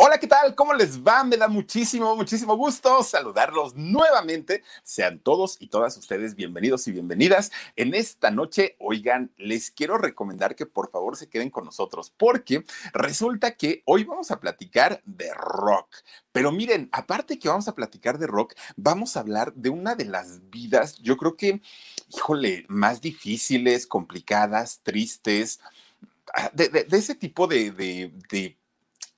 Hola, ¿qué tal? ¿Cómo les va? Me da muchísimo, muchísimo gusto saludarlos nuevamente. Sean todos y todas ustedes bienvenidos y bienvenidas. En esta noche, oigan, les quiero recomendar que por favor se queden con nosotros porque resulta que hoy vamos a platicar de rock. Pero miren, aparte que vamos a platicar de rock, vamos a hablar de una de las vidas, yo creo que, híjole, más difíciles, complicadas, tristes, ah, de, ese tipo de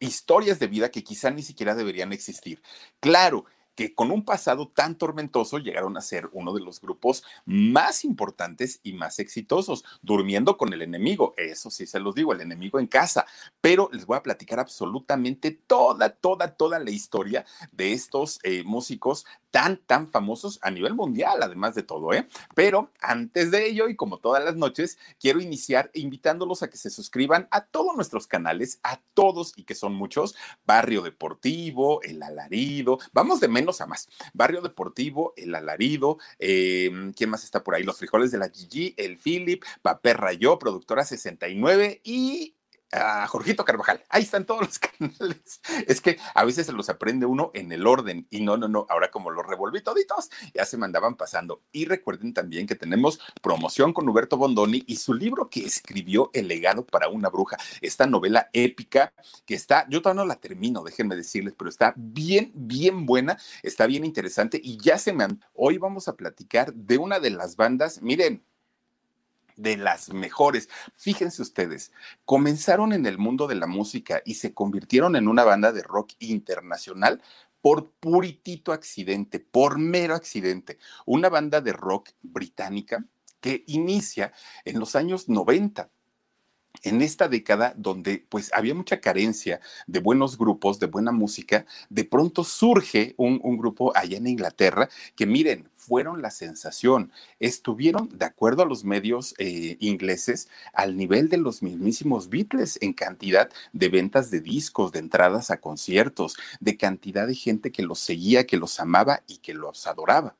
historias de vida que quizá ni siquiera deberían existir. Claro, que con un pasado tan tormentoso llegaron a ser uno de los grupos más importantes y más exitosos, durmiendo con el enemigo. Eso sí se los digo, el enemigo en casa. Pero les voy a platicar absolutamente toda, toda, toda la historia de estos eh, músicos tan, tan famosos a nivel mundial, además de todo, ¿eh? Pero antes de ello, y como todas las noches, quiero iniciar invitándolos a que se suscriban a todos nuestros canales, a todos y que son muchos, Barrio Deportivo, El Alarido, vamos de menos a más, Barrio Deportivo, El Alarido, eh, ¿quién más está por ahí? Los frijoles de la Gigi, El Philip, Papel Rayó, Productora 69 y a Jorgito Carvajal. Ahí están todos los canales. Es que a veces se los aprende uno en el orden y no, no, no. Ahora como los revolví toditos, ya se mandaban pasando. Y recuerden también que tenemos promoción con Huberto Bondoni y su libro que escribió El legado para una bruja. Esta novela épica que está, yo todavía no la termino, déjenme decirles, pero está bien, bien buena, está bien interesante y ya se me. Hoy vamos a platicar de una de las bandas, miren, de las mejores. Fíjense ustedes, comenzaron en el mundo de la música y se convirtieron en una banda de rock internacional por puritito accidente, por mero accidente. Una banda de rock británica que inicia en los años 90 en esta década donde pues había mucha carencia de buenos grupos, de buena música, de pronto surge un, grupo allá en Inglaterra que miren, fueron la sensación, estuvieron, de acuerdo a los medios eh, ingleses, al nivel de los mismísimos Beatles en cantidad de ventas de discos, de entradas a conciertos, de cantidad de gente que los seguía, que los amaba y que los adoraba.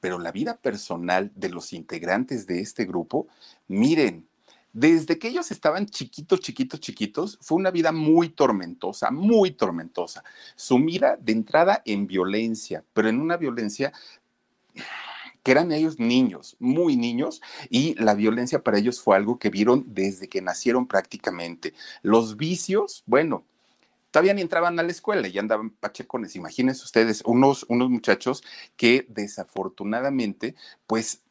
Pero la vida personal de los integrantes de este grupo, miren, desde que ellos estaban chiquitos, chiquitos, chiquitos, fue una vida muy tormentosa, muy tormentosa, sumida de entrada en violencia, pero en una violencia que eran ellos niños, muy niños, y la violencia para ellos fue algo que vieron desde que nacieron prácticamente. Los vicios, bueno, todavía ni entraban a la escuela y andaban pachecones. Imagínense ustedes, unos, unos muchachos que desafortunadamente, pues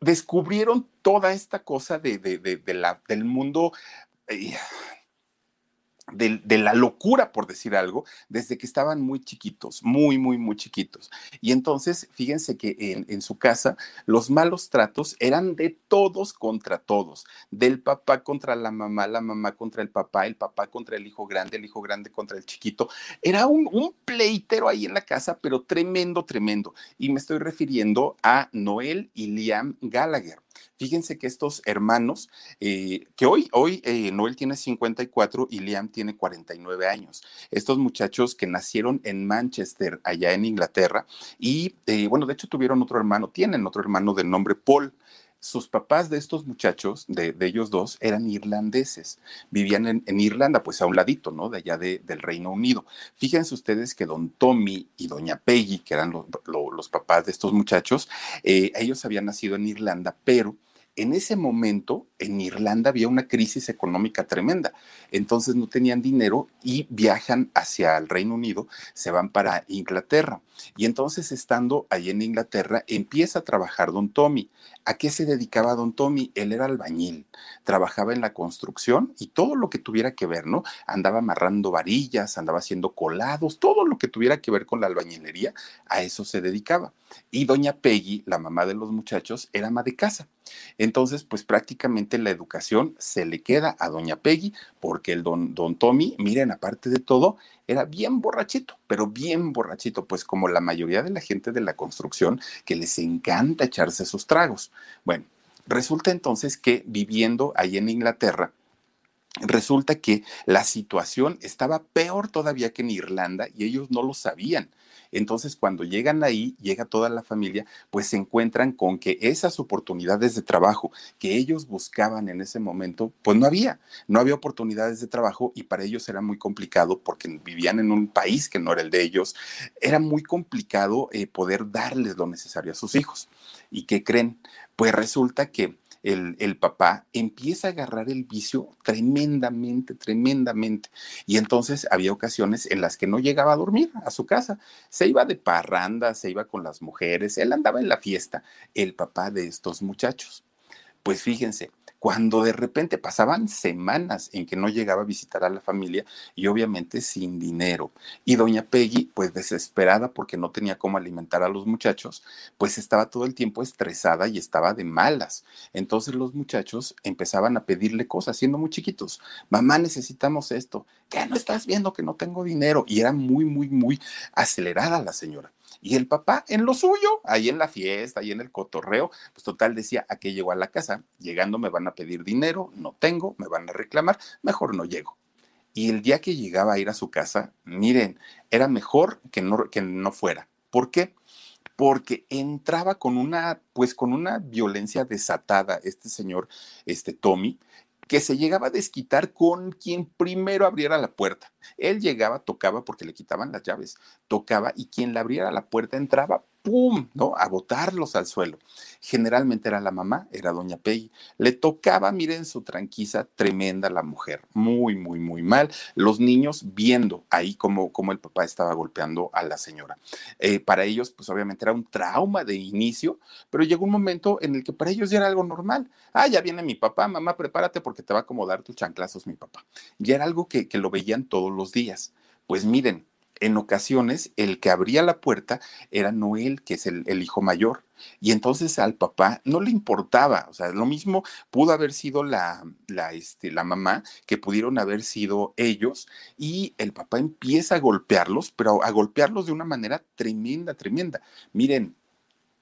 descubrieron toda esta cosa de, la, del mundo. Eh, de, la locura, por decir algo, desde que estaban muy chiquitos, muy, muy, muy chiquitos. Y entonces, fíjense que en, en, su casa los malos tratos eran de todos contra todos, del papá contra la mamá, la mamá contra el papá, el papá contra el hijo grande, el hijo grande contra el chiquito. Era un, un pleitero ahí en la casa, pero tremendo, tremendo. Y me estoy refiriendo a Noel y Liam Gallagher. Fíjense que estos hermanos, eh, que hoy, hoy eh, Noel tiene 54 y Liam tiene 49 años. Estos muchachos que nacieron en Manchester, allá en Inglaterra, y eh, bueno, de hecho tuvieron otro hermano, tienen otro hermano de nombre Paul sus papás de estos muchachos, de, ellos dos, eran irlandeses. Vivían en, Irlanda, pues a un ladito, ¿no? De allá de, del Reino Unido. Fíjense ustedes que don Tommy y doña Peggy, que eran lo, lo, los papás de estos muchachos, ellos habían nacido en Irlanda, pero En ese momento, en Irlanda había una crisis económica tremenda, entonces no tenían dinero y viajan hacia el Reino Unido, se van para Inglaterra. Y entonces, estando ahí en Inglaterra, empieza a trabajar don Tommy. ¿A qué se dedicaba don Tommy? Él era albañil, trabajaba en la construcción y todo lo que tuviera que ver, ¿no? Andaba amarrando varillas, andaba haciendo colados, todo lo que tuviera que ver con la albañilería, a eso se dedicaba. Y doña Peggy, la mamá de los muchachos, era ama de casa. Entonces, pues prácticamente la educación se le queda a doña Peggy, porque el don, don Tommy, miren, aparte de todo, era bien borrachito, pero bien borrachito, pues como la mayoría de la gente de la construcción que les encanta echarse sus tragos. Bueno, resulta entonces que viviendo ahí en Inglaterra, resulta que la situación estaba peor todavía que en Irlanda y ellos no lo sabían. Entonces, cuando llegan ahí, llega toda la familia, pues se encuentran con que esas oportunidades de trabajo que ellos buscaban en ese momento, pues no había, no había oportunidades de trabajo y para ellos era muy complicado porque vivían en un país que no era el de ellos, era muy complicado eh, poder darles lo necesario a sus hijos. ¿Y qué creen? Pues resulta que el, papá empieza a agarrar el vicio tremendamente, tremendamente. Y entonces había ocasiones en las que no llegaba a dormir a su casa. Se iba de parranda, se iba con las mujeres, él andaba en la fiesta, el papá de estos muchachos. Pues fíjense, cuando de repente pasaban semanas en que no llegaba a visitar a la familia y obviamente sin dinero. Y doña Peggy, pues desesperada porque no tenía cómo alimentar a los muchachos, pues estaba todo el tiempo estresada y estaba de malas. Entonces los muchachos empezaban a pedirle cosas, siendo muy chiquitos. Mamá, necesitamos esto. ¿Qué no estás viendo que no tengo dinero? Y era muy, muy, muy acelerada la señora. Y el papá en lo suyo, ahí en la fiesta, ahí en el cotorreo, pues total decía, ¿a qué llegó a la casa? Llegando me van a pedir dinero, no tengo, me van a reclamar, mejor no llego. Y el día que llegaba a ir a su casa, miren, era mejor que no, que no fuera. ¿Por qué? Porque entraba con una, pues con una violencia desatada este señor, este Tommy, que se llegaba a desquitar con quien primero abriera la puerta. Él llegaba, tocaba porque le quitaban las llaves, tocaba y quien le abriera la puerta entraba ¡pum! ¿no? A botarlos al suelo. Generalmente era la mamá, era doña Peggy. Le tocaba, miren su tranquisa, tremenda la mujer, muy, muy, muy mal. Los niños viendo ahí cómo, cómo el papá estaba golpeando a la señora. Eh, para ellos, pues obviamente era un trauma de inicio, pero llegó un momento en el que para ellos ya era algo normal. Ah, ya viene mi papá, mamá, prepárate porque te va a acomodar tus chanclazos mi papá. Ya era algo que, que lo veían todos los días. Pues miren, en ocasiones el que abría la puerta era Noel, que es el, hijo mayor. Y entonces al papá no le importaba, o sea, lo mismo pudo haber sido la, la, este, la mamá, que pudieron haber sido ellos, y el papá empieza a golpearlos, pero a golpearlos de una manera tremenda, tremenda. Miren,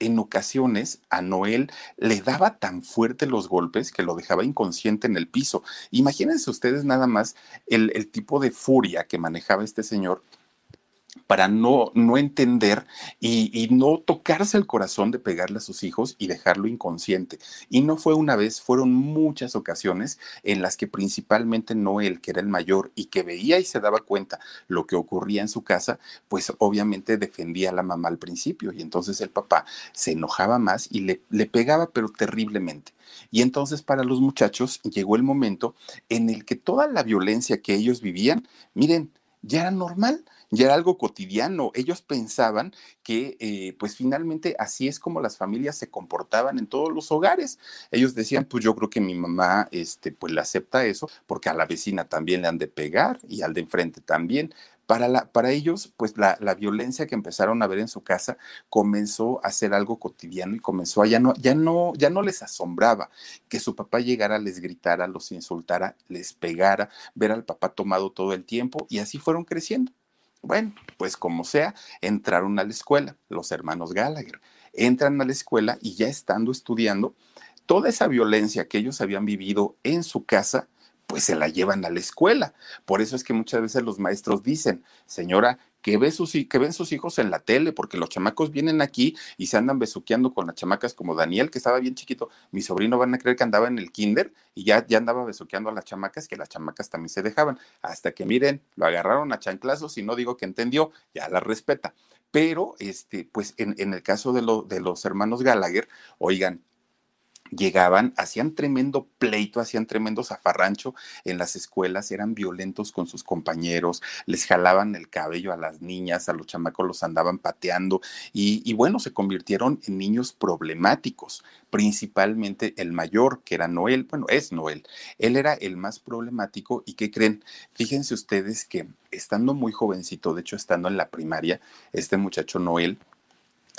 en ocasiones a Noel le daba tan fuerte los golpes que lo dejaba inconsciente en el piso. Imagínense ustedes nada más el, el tipo de furia que manejaba este señor para no, no entender y, no tocarse el corazón de pegarle a sus hijos y dejarlo inconsciente. Y no fue una vez, fueron muchas ocasiones en las que principalmente Noel, que era el mayor y que veía y se daba cuenta lo que ocurría en su casa, pues obviamente defendía a la mamá al principio y entonces el papá se enojaba más y le, le pegaba pero terriblemente. Y entonces para los muchachos llegó el momento en el que toda la violencia que ellos vivían, miren, ya era normal ya era algo cotidiano. Ellos pensaban que, eh, pues finalmente así es como las familias se comportaban en todos los hogares. Ellos decían, pues yo creo que mi mamá, este, pues le acepta eso, porque a la vecina también le han de pegar y al de enfrente también. Para, la, para ellos, pues la, la, violencia que empezaron a ver en su casa comenzó a ser algo cotidiano y comenzó a ya no, ya no, ya no les asombraba que su papá llegara, les gritara, los insultara, les pegara, ver al papá tomado todo el tiempo y así fueron creciendo. Bueno, pues como sea, entraron a la escuela, los hermanos Gallagher. Entran a la escuela y ya estando estudiando, toda esa violencia que ellos habían vivido en su casa, pues se la llevan a la escuela. Por eso es que muchas veces los maestros dicen, señora, que, ve sus, que ven sus hijos en la tele, porque los chamacos vienen aquí y se andan besuqueando con las chamacas como Daniel, que estaba bien chiquito. Mi sobrino van a creer que andaba en el kinder y ya, ya andaba besuqueando a las chamacas, que las chamacas también se dejaban. Hasta que miren, lo agarraron a chanclazos y no digo que entendió, ya la respeta. Pero, este, pues en, en el caso de, lo, de los hermanos Gallagher, oigan, llegaban, hacían tremendo pleito, hacían tremendo zafarrancho en las escuelas, eran violentos con sus compañeros, les jalaban el cabello a las niñas, a los chamacos los andaban pateando y, bueno, se convirtieron en niños problemáticos, principalmente el mayor, que era Noel, bueno, es Noel, él era el más problemático y ¿qué creen? Fíjense ustedes que estando muy jovencito, de hecho estando en la primaria, este muchacho Noel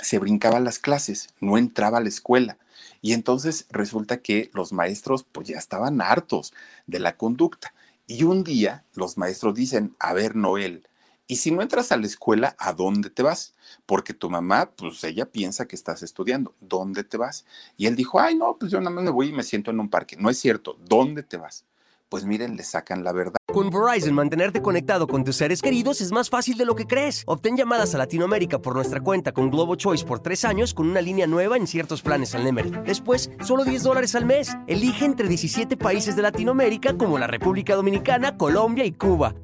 se brincaba las clases, no entraba a la escuela y entonces resulta que los maestros pues ya estaban hartos de la conducta. Y un día los maestros dicen, a ver, Noel, y si no entras a la escuela, ¿a dónde te vas? Porque tu mamá, pues ella piensa que estás estudiando. ¿Dónde te vas? Y él dijo, ay, no, pues yo nada más me voy y me siento en un parque. No es cierto. ¿Dónde te vas? Pues miren, le sacan la verdad. Con Verizon, mantenerte conectado con tus seres queridos es más fácil de lo que crees. Obtén llamadas a Latinoamérica por nuestra cuenta con Globo Choice por tres años con una línea nueva en ciertos planes al Nemery. Después, solo 10 dólares al mes. Elige entre 17 países de Latinoamérica como la República Dominicana, Colombia y Cuba.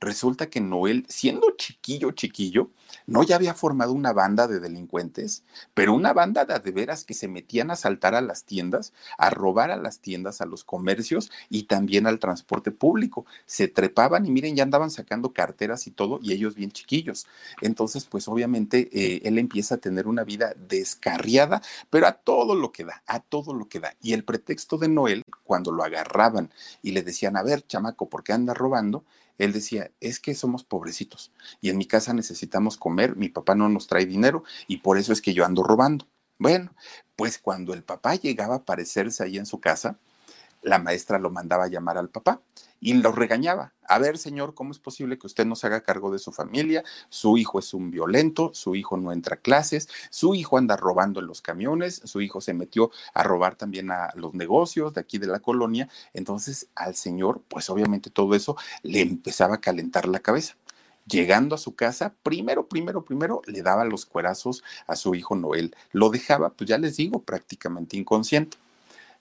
Resulta que Noel, siendo chiquillo, chiquillo, no ya había formado una banda de delincuentes, pero una banda de, de veras que se metían a saltar a las tiendas, a robar a las tiendas, a los comercios y también al transporte público. Se trepaban y miren, ya andaban sacando carteras y todo, y ellos bien chiquillos. Entonces, pues obviamente eh, él empieza a tener una vida descarriada, pero a todo lo que da, a todo lo que da. Y el pretexto de Noel, cuando lo agarraban y le decían, a ver, chamaco, ¿por qué anda robando? Él decía, es que somos pobrecitos y en mi casa necesitamos comer, mi papá no nos trae dinero y por eso es que yo ando robando. Bueno, pues cuando el papá llegaba a aparecerse ahí en su casa, la maestra lo mandaba a llamar al papá y lo regañaba. A ver, señor, ¿cómo es posible que usted no se haga cargo de su familia? Su hijo es un violento, su hijo no entra a clases, su hijo anda robando en los camiones, su hijo se metió a robar también a los negocios de aquí de la colonia. Entonces al señor, pues obviamente todo eso le empezaba a calentar la cabeza. Llegando a su casa, primero, primero, primero le daba los cuerazos a su hijo Noel. Lo dejaba, pues ya les digo, prácticamente inconsciente.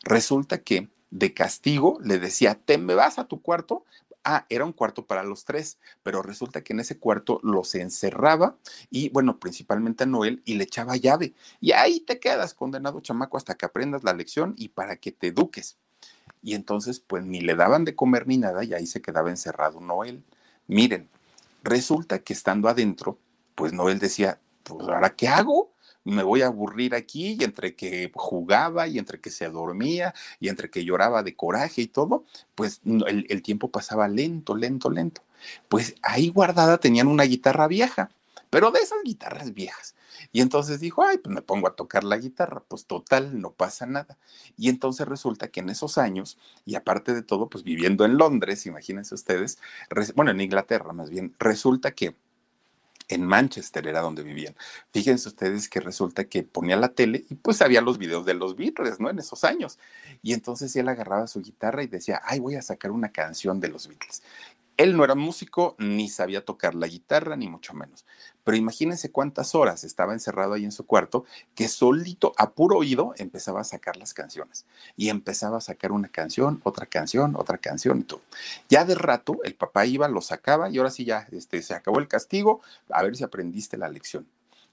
Resulta que de castigo le decía, te me vas a tu cuarto. Ah, era un cuarto para los tres, pero resulta que en ese cuarto los encerraba y, bueno, principalmente a Noel y le echaba llave. Y ahí te quedas condenado, chamaco, hasta que aprendas la lección y para que te eduques. Y entonces, pues ni le daban de comer ni nada y ahí se quedaba encerrado Noel. Miren, resulta que estando adentro, pues Noel decía, pues ahora qué hago? Me voy a aburrir aquí y entre que jugaba y entre que se dormía y entre que lloraba de coraje y todo, pues el, tiempo pasaba lento, lento, lento. Pues ahí guardada tenían una guitarra vieja, pero de esas guitarras viejas. Y entonces dijo, ay, pues me pongo a tocar la guitarra, pues total, no pasa nada. Y entonces resulta que en esos años, y aparte de todo, pues viviendo en Londres, imagínense ustedes, bueno, en Inglaterra más bien, resulta que en Manchester era donde vivían. Fíjense ustedes que resulta que ponía la tele y pues había los videos de los Beatles, ¿no? En esos años. Y entonces él agarraba su guitarra y decía, ay, voy a sacar una canción de los Beatles. Él no era músico, ni sabía tocar la guitarra, ni mucho menos. Pero imagínense cuántas horas estaba encerrado ahí en su cuarto, que solito, a puro oído, empezaba a sacar las canciones. Y empezaba a sacar una canción, otra canción, otra canción y todo. Ya de rato, el papá iba, lo sacaba y ahora sí ya este, se acabó el castigo, a ver si aprendiste la lección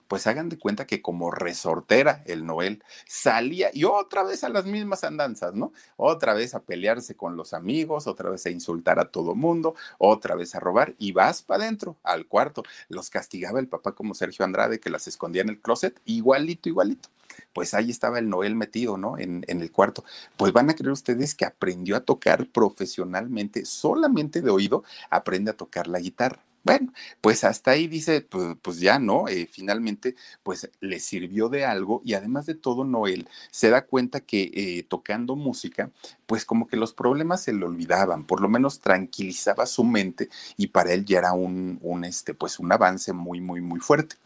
pues hagan de cuenta que como resortera el Noel salía y otra vez a las mismas andanzas, ¿no? Otra vez a pelearse con los amigos, otra vez a insultar a todo mundo, otra vez a robar y vas para adentro, al cuarto. Los castigaba el papá como Sergio Andrade que las escondía en el closet, igualito, igualito. Pues ahí estaba el Noel metido, ¿no? En, en el cuarto. Pues van a creer ustedes que aprendió a tocar profesionalmente, solamente de oído, aprende a tocar la guitarra. Bueno, pues hasta ahí dice, pues, pues ya no, eh, finalmente, pues le sirvió de algo y además de todo, Noel se da cuenta que eh, tocando música, pues como que los problemas se le olvidaban, por lo menos tranquilizaba su mente y para él ya era un, un este, pues un avance muy, muy, muy fuerte.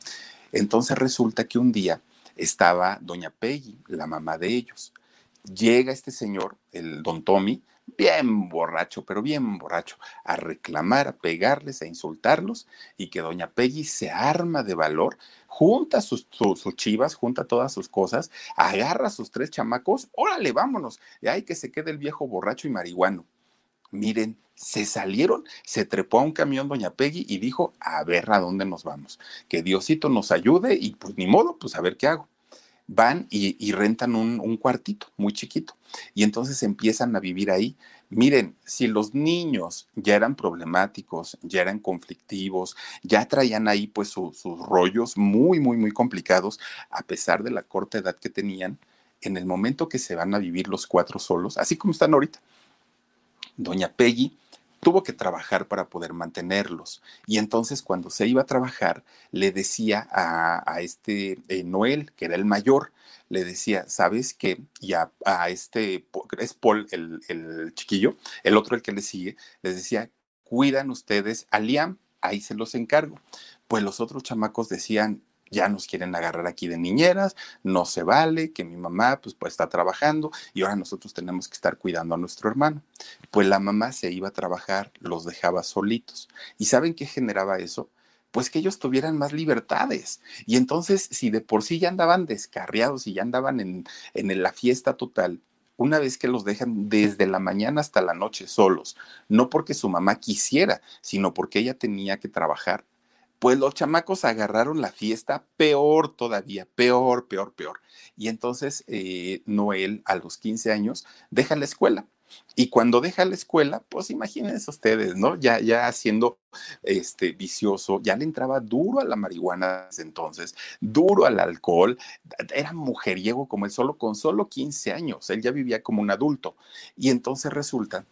Entonces resulta que un día estaba doña Peggy, la mamá de ellos. Llega este señor, el don Tommy, bien borracho, pero bien borracho, a reclamar, a pegarles, a insultarlos, y que doña Peggy se arma de valor, junta sus, chivas, junta todas sus cosas, agarra a sus tres chamacos, órale, vámonos, y hay que se quede el viejo borracho y marihuano. Miren, se salieron, se trepó a un camión doña Peggy y dijo, a ver a dónde nos vamos, que Diosito nos ayude y pues ni modo, pues a ver qué hago van y, rentan un, cuartito muy chiquito y entonces empiezan a vivir ahí. Miren, si los niños ya eran problemáticos, ya eran conflictivos, ya traían ahí pues sus rollos muy, muy, muy complicados, a pesar de la corta edad que tenían, en el momento que se van a vivir los cuatro solos, así como están ahorita, doña Peggy tuvo que trabajar para poder mantenerlos. Y entonces cuando se iba a trabajar, le decía a, este eh, Noel, que era el mayor, le decía, ¿sabes qué? Y a, este, es Paul, el, el, chiquillo, el otro, el que le sigue, les decía, cuidan ustedes a Liam, ahí se los encargo. Pues los otros chamacos decían, ya nos quieren agarrar aquí de niñeras, no se vale, que mi mamá pues, pues está trabajando y ahora nosotros tenemos que estar cuidando a nuestro hermano. Pues la mamá se iba a trabajar, los dejaba solitos. ¿Y saben qué generaba eso? Pues que ellos tuvieran más libertades. Y entonces, si de por sí ya andaban descarriados y ya andaban en, en la fiesta total, una vez que los dejan desde la mañana hasta la noche solos, no porque su mamá quisiera, sino porque ella tenía que trabajar, pues los chamacos agarraron la fiesta peor todavía, peor, peor, peor. Y entonces eh, Noel a los 15 años deja la escuela. Y cuando deja la escuela, pues imagínense ustedes, ¿no? Ya, ya siendo este, vicioso, ya le entraba duro a la marihuana entonces, duro al alcohol, era mujeriego como él solo, con solo 15 años, él ya vivía como un adulto. Y entonces resulta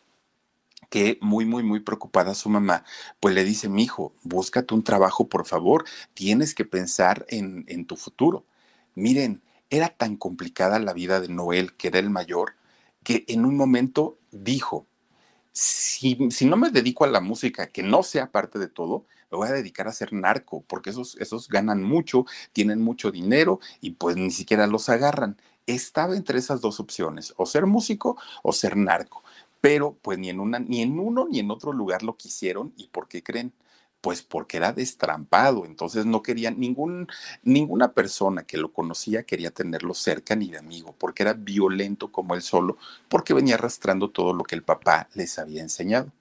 que muy, muy, muy preocupada su mamá, pues le dice, mi hijo, búscate un trabajo, por favor, tienes que pensar en, en tu futuro. Miren, era tan complicada la vida de Noel, que era el mayor, que en un momento dijo, si, si, no me dedico a la música, que no sea parte de todo, me voy a dedicar a ser narco, porque esos, esos ganan mucho, tienen mucho dinero y pues ni siquiera los agarran. Estaba entre esas dos opciones, o ser músico o ser narco pero pues ni en, una, ni en uno ni en otro lugar lo quisieron. ¿Y por qué creen? Pues porque era destrampado, entonces no querían ningún, ninguna persona que lo conocía quería tenerlo cerca ni de amigo, porque era violento como él solo, porque venía arrastrando todo lo que el papá les había enseñado.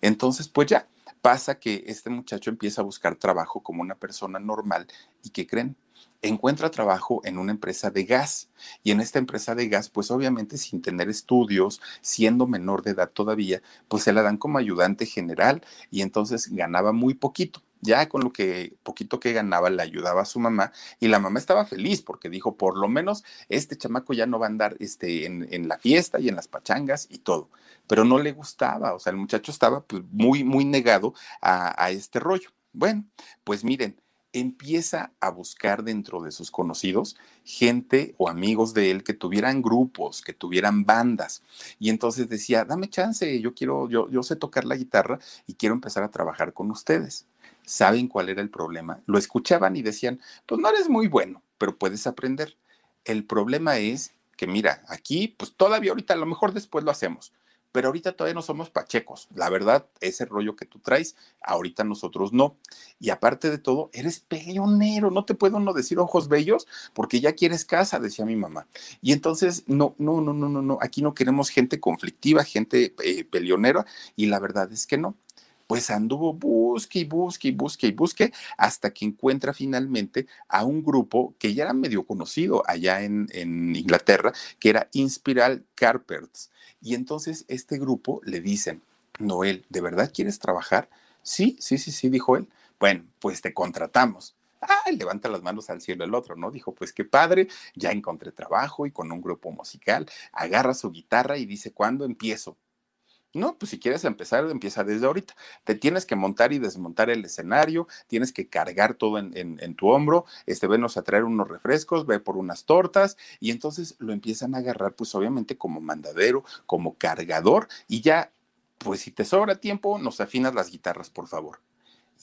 Entonces, pues ya, pasa que este muchacho empieza a buscar trabajo como una persona normal y ¿qué creen? Encuentra trabajo en una empresa de gas y en esta empresa de gas, pues obviamente sin tener estudios, siendo menor de edad todavía, pues se la dan como ayudante general y entonces ganaba muy poquito. Ya con lo que poquito que ganaba le ayudaba a su mamá y la mamá estaba feliz porque dijo, por lo menos este chamaco ya no va a andar este, en, la fiesta y en las pachangas y todo. Pero no le gustaba, o sea, el muchacho estaba pues, muy, muy negado a, a este rollo. Bueno, pues miren, empieza a buscar dentro de sus conocidos gente o amigos de él que tuvieran grupos, que tuvieran bandas. Y entonces decía, dame chance, yo quiero, yo, yo sé tocar la guitarra y quiero empezar a trabajar con ustedes. ¿Saben cuál era el problema? Lo escuchaban y decían, pues no eres muy bueno, pero puedes aprender. El problema es que mira, aquí, pues todavía ahorita, a lo mejor después lo hacemos, pero ahorita todavía no somos pachecos. La verdad, ese rollo que tú traes, ahorita nosotros no. Y aparte de todo, eres peleonero, no te puedo no decir ojos bellos porque ya quieres casa, decía mi mamá. Y entonces, no, no, no, no, no, no, aquí no queremos gente conflictiva, gente eh, peleonera, y la verdad es que no pues anduvo busque y busque y busque y busque hasta que encuentra finalmente a un grupo que ya era medio conocido allá en, Inglaterra, que era Inspiral Carpets. Y entonces este grupo le dicen, Noel, ¿de verdad quieres trabajar? Sí, sí, sí, sí, dijo él. Bueno, pues te contratamos. Ah, levanta las manos al cielo el otro, ¿no? Dijo, pues qué padre, ya encontré trabajo y con un grupo musical, agarra su guitarra y dice, ¿cuándo empiezo? No, pues si quieres empezar, empieza desde ahorita. Te tienes que montar y desmontar el escenario, tienes que cargar todo en, tu hombro, este, venos a traer unos refrescos, ve por unas tortas, y entonces lo empiezan a agarrar, pues obviamente como mandadero, como cargador, y ya, pues si te sobra tiempo, nos afinas las guitarras, por favor.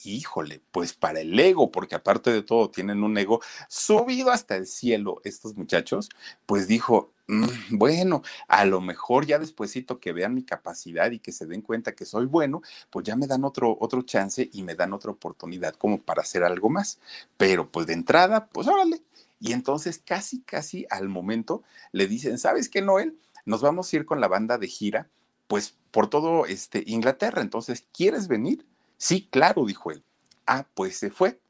Híjole, pues para el ego, porque aparte de todo tienen un ego subido hasta el cielo estos muchachos, pues dijo, mm, bueno, a lo mejor ya despuesito que vean mi capacidad y que se den cuenta que soy bueno, pues ya me dan otro, otro chance y me dan otra oportunidad como para hacer algo más. Pero pues de entrada, pues órale. Y entonces casi, casi al momento le dicen, ¿sabes qué, Noel? Nos vamos a ir con la banda de gira, pues por todo este Inglaterra. Entonces, ¿quieres venir? Sí, claro, dijo él. Ah, pues se fue.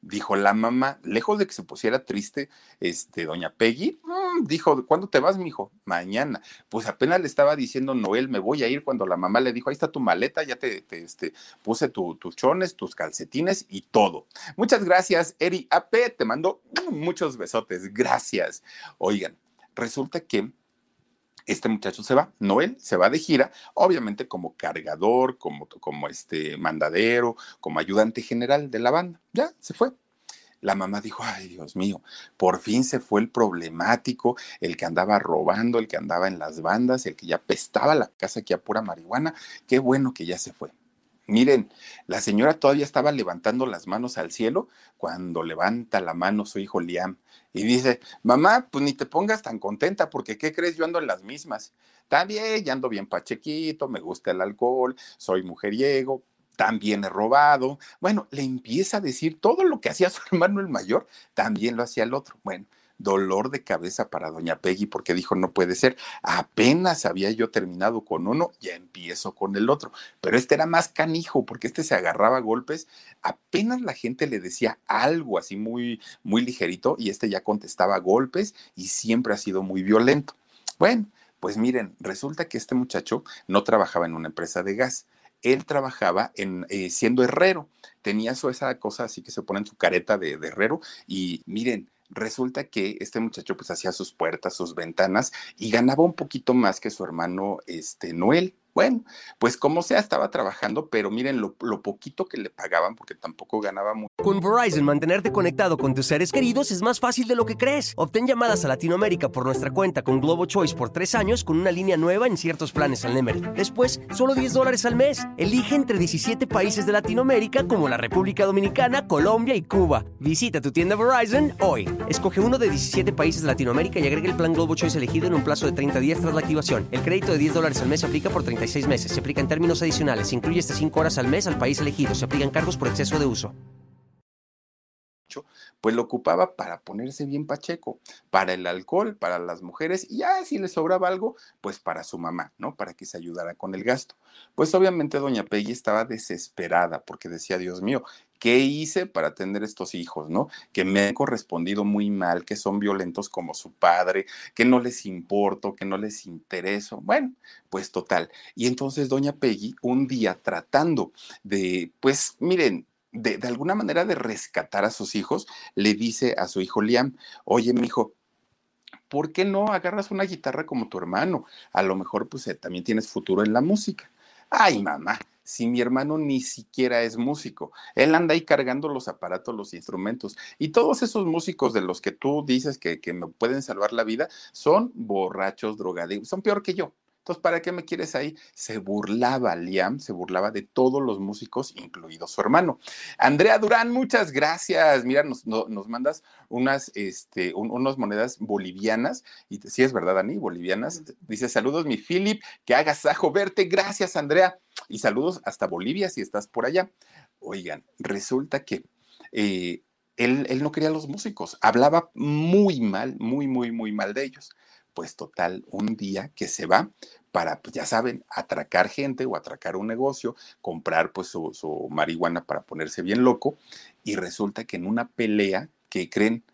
Dijo la mamá, lejos de que se pusiera triste, este, doña Peggy, mm, dijo, ¿cuándo te vas, mijo? Mañana. Pues apenas le estaba diciendo Noel, me voy a ir cuando la mamá le dijo, ahí está tu maleta, ya te, este, puse tus chones, tus calcetines y todo. Muchas gracias, Eri AP, te mando muchos besotes, gracias. Oigan, resulta que este muchacho se va, Noel se va de gira, obviamente como cargador, como, como este mandadero, como ayudante general de la banda. Ya, se fue. La mamá dijo, ay Dios mío, por fin se fue el problemático, el que andaba robando, el que andaba en las bandas, el que ya pestaba la casa que a pura marihuana. Qué bueno que ya se fue. Miren, la señora todavía estaba levantando las manos al cielo cuando levanta la mano su hijo Liam y dice, mamá, pues ni te pongas tan contenta porque ¿qué crees? Yo ando en las mismas. También, ya ando bien pachequito, me gusta el alcohol, soy mujeriego, también he robado. Bueno, le empieza a decir todo lo que hacía su hermano el mayor, también lo hacía el otro. Bueno, dolor de cabeza para doña Peggy porque dijo, no puede ser, apenas había yo terminado con uno, ya empiezo con el otro. Pero este era más canijo porque este se agarraba a golpes, apenas la gente le decía algo así muy, muy ligerito y este ya contestaba golpes y siempre ha sido muy violento. Bueno, pues miren, resulta que este muchacho no trabajaba en una empresa de gas él trabajaba en, eh, siendo herrero. Tenía su, esa cosa así que se pone en su careta de, herrero. Y miren, resulta que este muchacho pues hacía sus puertas, sus ventanas y ganaba un poquito más que su hermano este, Noel. Bueno, pues como sea, estaba trabajando, pero miren lo, poquito que le pagaban porque tampoco ganaba mucho. Con Verizon, mantenerte conectado con tus seres queridos es más fácil de lo que crees. Obtén llamadas a Latinoamérica por nuestra cuenta con Globo Choice por tres años con una línea nueva en ciertos planes al Nemery. Después, solo 10 dólares al mes. Elige entre 17 países de Latinoamérica como la República Dominicana, Colombia y Cuba. Visita tu tienda Verizon hoy. Escoge uno de 17 países de Latinoamérica y agrega el plan Globo Choice elegido en un plazo de 30 días tras la activación. El crédito de 10 dólares al mes aplica por 30 seis meses. Se aplica en términos adicionales. Se incluye hasta 5 horas al mes al país elegido. Se aplican cargos por exceso de uso. Pues lo ocupaba para ponerse bien pacheco, para el alcohol, para las mujeres y ya si le sobraba algo, pues para su mamá, ¿no? Para que se ayudara con el gasto. Pues obviamente doña Peggy estaba desesperada porque decía, Dios mío, ¿qué hice para tener estos hijos, no? Que me han correspondido muy mal, que son violentos como su padre, que no les importo, que no les intereso. Bueno, pues total. Y entonces doña Peggy, un día tratando de, pues miren, de, de, alguna manera de rescatar a sus hijos, le dice a su hijo Liam, oye, mi hijo, ¿por qué no agarras una guitarra como tu hermano? A lo mejor pues eh, también tienes futuro en la música. Ay, mamá, si mi hermano ni siquiera es músico. Él anda ahí cargando los aparatos, los instrumentos. Y todos esos músicos de los que tú dices que, que me pueden salvar la vida son borrachos, drogadictos, son peor que yo. Entonces, ¿para qué me quieres ahí? Se burlaba Liam, se burlaba de todos los músicos, incluido su hermano. Andrea Durán, muchas gracias. Mira, nos, no, nos mandas unas, este, un, unas monedas bolivianas. Y sí es verdad, Dani, bolivianas. Dice, saludos, mi Philip, que hagas sajo verte. Gracias, Andrea. Y saludos hasta Bolivia, si estás por allá. Oigan, resulta que... Eh, él, él no quería a los músicos, hablaba muy mal, muy, muy, muy mal de ellos pues total, un día que se va para, pues ya saben, atracar gente o atracar un negocio, comprar pues su, marihuana para ponerse bien loco, y resulta que en una pelea, que creen?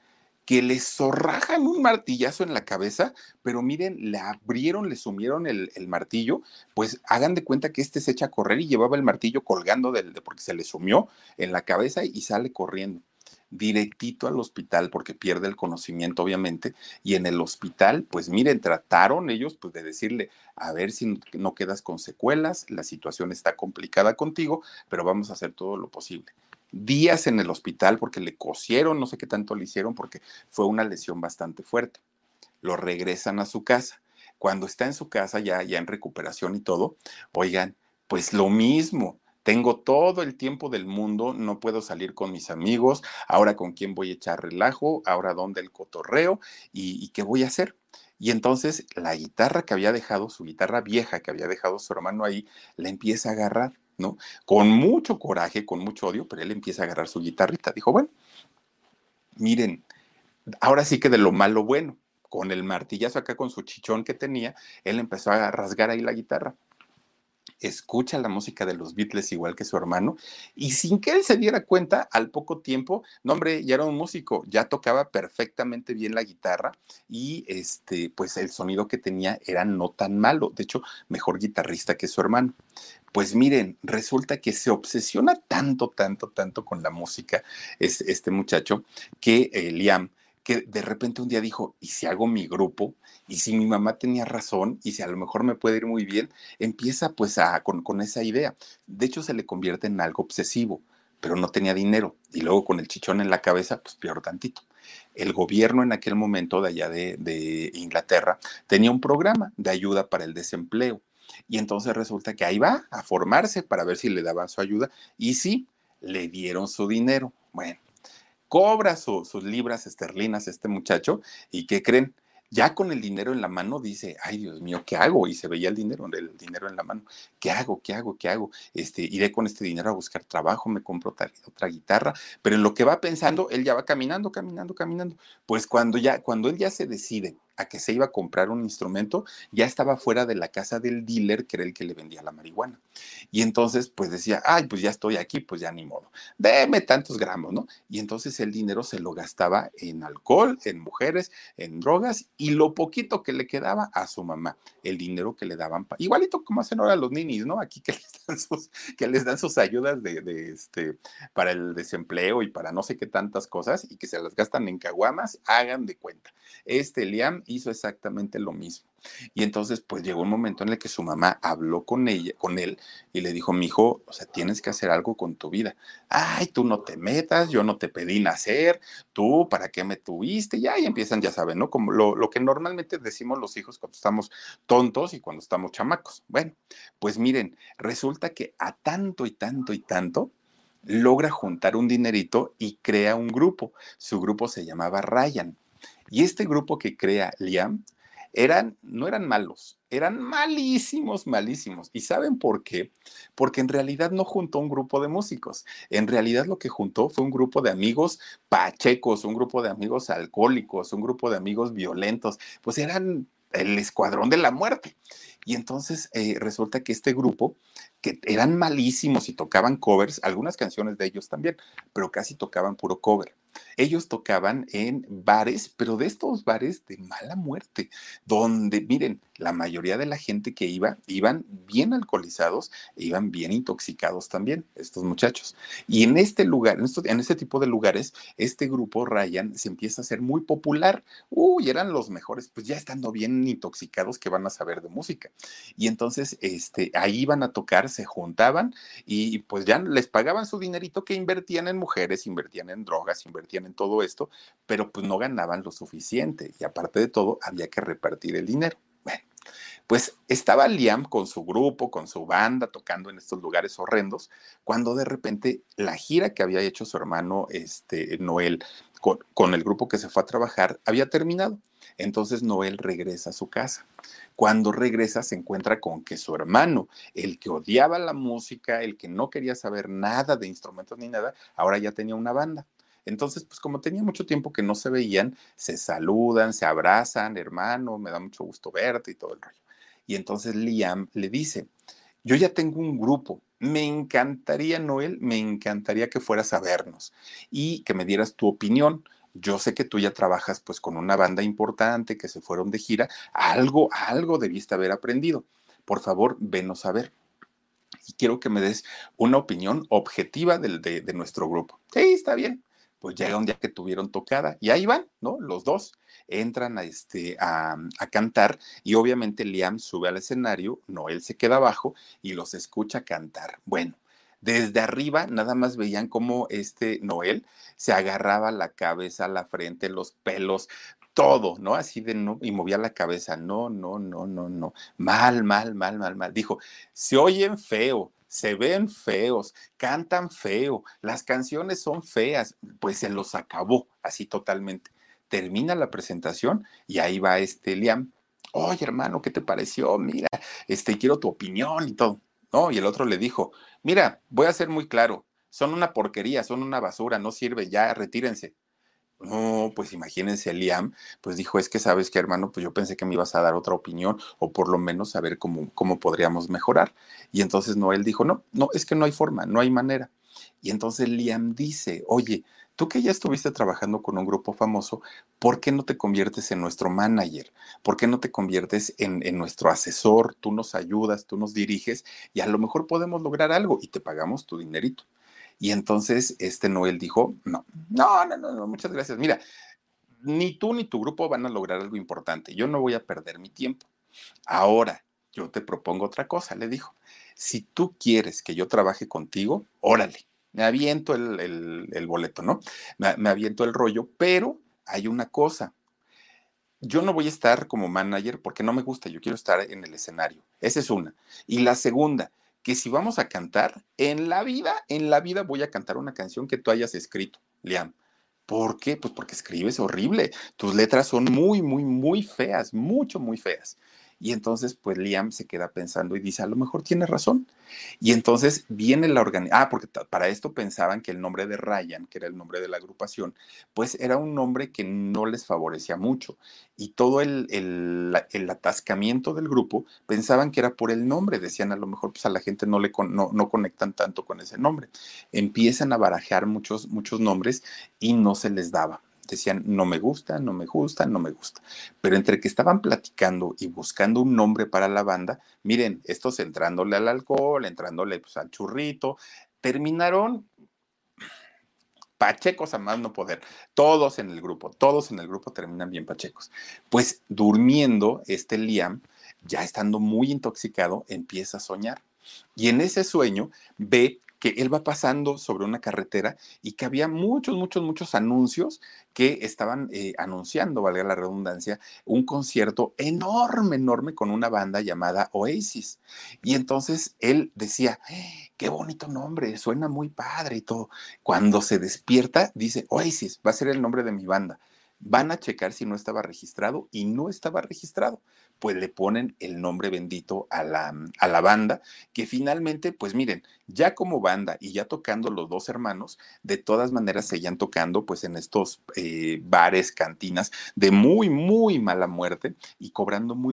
Que le zorrajan un martillazo en la cabeza, pero miren, le abrieron, le sumieron el, el, martillo, pues hagan de cuenta que este se echa a correr y llevaba el martillo colgando del, de, porque se le sumió en la cabeza y sale corriendo directito al hospital porque pierde el conocimiento, obviamente, y en el hospital, pues miren, trataron ellos pues de decirle, a ver si no quedas con secuelas, la situación está complicada contigo, pero vamos a hacer todo lo posible. Días en el hospital porque le cosieron, no sé qué tanto le hicieron porque fue una lesión bastante fuerte. Lo regresan a su casa. Cuando está en su casa ya, ya en recuperación y todo, oigan, pues lo mismo, tengo todo el tiempo del mundo, no puedo salir con mis amigos, ahora con quién voy a echar relajo, ahora dónde el cotorreo y, qué voy a hacer. Y entonces la guitarra que había dejado, su guitarra vieja que había dejado su hermano ahí, la empieza a agarrar, ¿no? Con mucho coraje, con mucho odio, pero él empieza a agarrar su guitarrita. Dijo, bueno, miren, ahora sí que de lo malo bueno, con el martillazo acá con su chichón que tenía, él empezó a rasgar ahí la guitarra escucha la música de los Beatles igual que su hermano, y sin que él se diera cuenta, al poco tiempo, no hombre, ya era un músico, ya tocaba perfectamente bien la guitarra y este, pues el sonido que tenía era no tan malo, de hecho, mejor guitarrista que su hermano. Pues miren, resulta que se obsesiona tanto, tanto, tanto con la música, es, este muchacho, que eh, Liam, que de repente un día dijo, ¿y si hago mi grupo? Y si mi mamá tenía razón, y si a lo mejor me puede ir muy bien, empieza pues a, con, con esa idea. De hecho, se le convierte en algo obsesivo, pero no tenía dinero. Y luego con el chichón en la cabeza, pues peor tantito. El gobierno en aquel momento de allá de, de Inglaterra tenía un programa de ayuda para el desempleo. Y entonces resulta que ahí va a formarse para ver si le daban su ayuda. Y sí, le dieron su dinero. Bueno, cobra sus libras esterlinas este muchacho y ¿qué creen? Ya con el dinero en la mano dice, ay Dios mío, ¿qué hago? Y se veía el dinero, el dinero en la mano. ¿Qué hago? ¿Qué hago? ¿Qué hago? Este, iré con este dinero a buscar trabajo, me compro otra guitarra, pero en lo que va pensando, él ya va caminando, caminando, caminando. Pues cuando ya, cuando él ya se decide a que se iba a comprar un instrumento, ya estaba fuera de la casa del dealer, que era el que le vendía la marihuana. Y entonces, pues decía, ay, pues ya estoy aquí, pues ya ni modo, deme tantos gramos, ¿no? Y entonces el dinero se lo gastaba en alcohol, en mujeres, en drogas y lo poquito que le quedaba a su mamá, el dinero que le daban, igualito como hacen ahora los ninis, ¿no? Aquí que les dan sus, ayudas de, de este, para el desempleo y para no sé qué tantas cosas y que se las gastan en caguamas, hagan de cuenta. Este Liam hizo exactamente lo mismo. Y entonces, pues llegó un momento en el que su mamá habló con ella, con él, y le dijo, mi hijo, o sea, tienes que hacer algo con tu vida. Ay, tú no te metas, yo no te pedí nacer, tú, ¿para qué me tuviste? Y empiezan, ya saben, ¿no? Como lo, lo que normalmente decimos los hijos cuando estamos tontos y cuando estamos chamacos. Bueno, pues miren, resulta que a tanto y tanto y tanto, logra juntar un dinerito y crea un grupo. Su grupo se llamaba Ryan. Y este grupo que crea Liam eran, no eran malos, eran malísimos, malísimos. ¿Y saben por qué? Porque en realidad no juntó un grupo de músicos. En realidad lo que juntó fue un grupo de amigos pachecos, un grupo de amigos alcohólicos, un grupo de amigos violentos. Pues eran el escuadrón de la muerte. Y entonces eh, resulta que este grupo, que eran malísimos y tocaban covers, algunas canciones de ellos también, pero casi tocaban puro cover. Ellos tocaban en bares, pero de estos bares de mala muerte, donde, miren, la mayoría de la gente que iba, iban bien alcoholizados e iban bien intoxicados también, estos muchachos. Y en este lugar, en, en este tipo de lugares, este grupo Ryan se empieza a hacer muy popular. Uy, eran los mejores, pues ya estando bien intoxicados que van a saber de música. Y entonces, este, ahí iban a tocar, se juntaban y pues ya les pagaban su dinerito que invertían en mujeres, invertían en drogas, invertían en todo esto, pero pues no ganaban lo suficiente y aparte de todo había que repartir el dinero. Bueno, pues estaba Liam con su grupo, con su banda, tocando en estos lugares horrendos, cuando de repente la gira que había hecho su hermano este, Noel con, con el grupo que se fue a trabajar había terminado. Entonces Noel regresa a su casa. Cuando regresa se encuentra con que su hermano, el que odiaba la música, el que no quería saber nada de instrumentos ni nada, ahora ya tenía una banda. Entonces, pues como tenía mucho tiempo que no se veían, se saludan, se abrazan, hermano, me da mucho gusto verte y todo el rollo. Y entonces Liam le dice, yo ya tengo un grupo, me encantaría, Noel, me encantaría que fueras a vernos y que me dieras tu opinión. Yo sé que tú ya trabajas pues con una banda importante que se fueron de gira, algo, algo debiste haber aprendido. Por favor, venos a ver. Y quiero que me des una opinión objetiva de, de nuestro grupo. Sí, está bien pues llega un día que tuvieron tocada y ahí van, ¿no? Los dos entran a, este, a, cantar y obviamente Liam sube al escenario, Noel se queda abajo y los escucha cantar. Bueno, desde arriba nada más veían cómo este Noel se agarraba la cabeza, la frente, los pelos, todo, ¿no? Así de no, y movía la cabeza, no, no, no, no, no, mal, mal, mal, mal, mal. Dijo, se oyen feo, se ven feos, cantan feo, las canciones son feas, pues se los acabó así totalmente. Termina la presentación y ahí va este Liam. Oye, hermano, ¿qué te pareció? Mira, este, quiero tu opinión y todo. No, y el otro le dijo, mira, voy a ser muy claro, son una porquería, son una basura, no sirve, ya retírense. No, pues imagínense, Liam, pues dijo, es que sabes que hermano, pues yo pensé que me ibas a dar otra opinión o por lo menos saber cómo, cómo podríamos mejorar. Y entonces Noel dijo, no, no, es que no hay forma, no hay manera. Y entonces Liam dice, oye, tú que ya estuviste trabajando con un grupo famoso, ¿por qué no te conviertes en nuestro manager? ¿Por qué no te conviertes en, nuestro asesor? Tú nos ayudas, tú nos diriges y a lo mejor podemos lograr algo y te pagamos tu dinerito. Y entonces este Noel dijo, no, no, no, no, muchas gracias. Mira, ni tú ni tu grupo van a lograr algo importante. Yo no voy a perder mi tiempo. Ahora, yo te propongo otra cosa, le dijo. Si tú quieres que yo trabaje contigo, órale, me aviento el, el, boleto, ¿no? Me aviento el rollo, pero hay una cosa. Yo no voy a estar como manager porque no me gusta, yo quiero estar en el escenario. Esa es una. Y la segunda, que si vamos a cantar, en la vida, en la vida voy a cantar una canción que tú hayas escrito, Liam. ¿Por qué? Pues porque escribes horrible. Tus letras son muy, muy, muy feas, mucho, muy feas. Y entonces, pues Liam se queda pensando y dice, a lo mejor tiene razón. Y entonces viene la organización. Ah, porque para esto pensaban que el nombre de Ryan, que era el nombre de la agrupación, pues era un nombre que no les favorecía mucho. Y todo el, el, el atascamiento del grupo pensaban que era por el nombre. Decían, a lo mejor pues a la gente no le no, no conectan tanto con ese nombre. Empiezan a barajar muchos, muchos nombres y no se les daba decían, no me gusta, no me gusta, no me gusta. Pero entre que estaban platicando y buscando un nombre para la banda, miren, estos entrándole al alcohol, entrándole pues, al churrito, terminaron pachecos a más no poder. Todos en el grupo, todos en el grupo terminan bien pachecos. Pues durmiendo, este Liam, ya estando muy intoxicado, empieza a soñar. Y en ese sueño ve que él va pasando sobre una carretera y que había muchos, muchos, muchos anuncios que estaban eh, anunciando, valga la redundancia, un concierto enorme, enorme con una banda llamada Oasis. Y entonces él decía, qué bonito nombre, suena muy padre y todo. Cuando se despierta, dice, Oasis, va a ser el nombre de mi banda van a checar si no estaba registrado y no estaba registrado. Pues le ponen el nombre bendito a la, a la banda, que finalmente, pues miren, ya como banda y ya tocando los dos hermanos, de todas maneras seguían tocando pues en estos eh, bares, cantinas de muy, muy mala muerte y cobrando muy...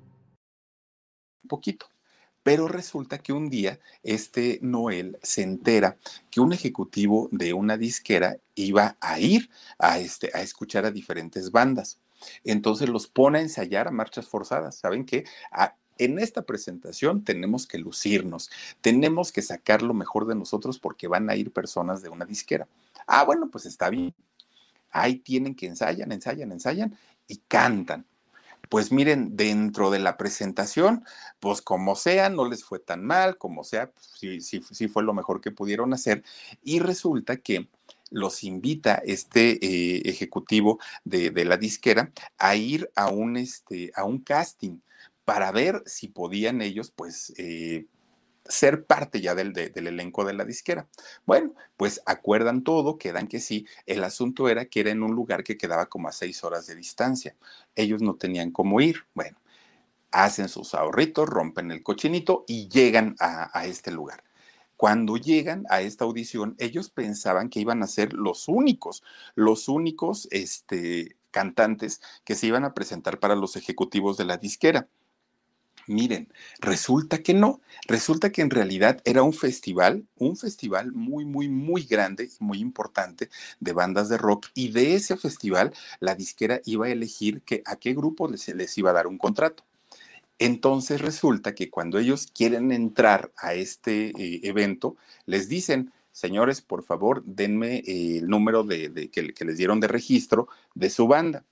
Poquito. Pero resulta que un día este Noel se entera que un ejecutivo de una disquera iba a ir a, este, a escuchar a diferentes bandas. Entonces los pone a ensayar a marchas forzadas. ¿Saben qué? A, en esta presentación tenemos que lucirnos, tenemos que sacar lo mejor de nosotros porque van a ir personas de una disquera. Ah, bueno, pues está bien. Ahí tienen que ensayan, ensayan, ensayan y cantan. Pues miren, dentro de la presentación, pues como sea, no les fue tan mal, como sea, pues, sí, sí, sí fue lo mejor que pudieron hacer. Y resulta que los invita este eh, ejecutivo de, de, la disquera a ir a un, este, a un casting para ver si podían ellos, pues, eh, ser parte ya del, de, del, elenco de la disquera. Bueno, pues acuerdan todo, quedan que sí. El asunto era que era en un lugar que quedaba como a seis horas de distancia. Ellos no tenían cómo ir. Bueno, hacen sus ahorritos, rompen el cochinito y llegan a, a este lugar. Cuando llegan a esta audición, ellos pensaban que iban a ser los únicos, los únicos este, cantantes que se iban a presentar para los ejecutivos de la disquera. Miren, resulta que no, resulta que en realidad era un festival, un festival muy, muy, muy grande y muy importante de bandas de rock y de ese festival la disquera iba a elegir que, a qué grupo les, les iba a dar un contrato Entonces resulta que cuando ellos quieren entrar a este eh, evento, les dicen, señores, por favor, denme eh, el número de, que, que les dieron de registro de su banda.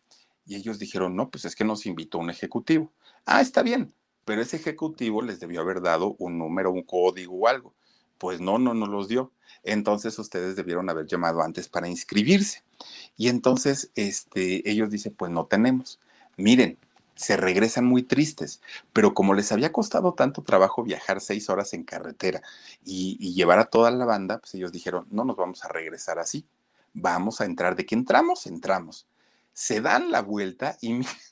Y ellos dijeron, no, pues es que nos invitó un ejecutivo. Ah, está bien, pero ese ejecutivo les debió haber dado un número, un código o algo. Pues no, no nos los dio. Entonces ustedes debieron haber llamado antes para inscribirse. Y entonces este, ellos dicen, pues no tenemos. Miren, se regresan muy tristes, pero como les había costado tanto trabajo viajar seis horas en carretera y, y, llevar a toda la banda, pues ellos dijeron, no nos vamos a regresar así, vamos a entrar, de que entramos, entramos. Se dan la vuelta y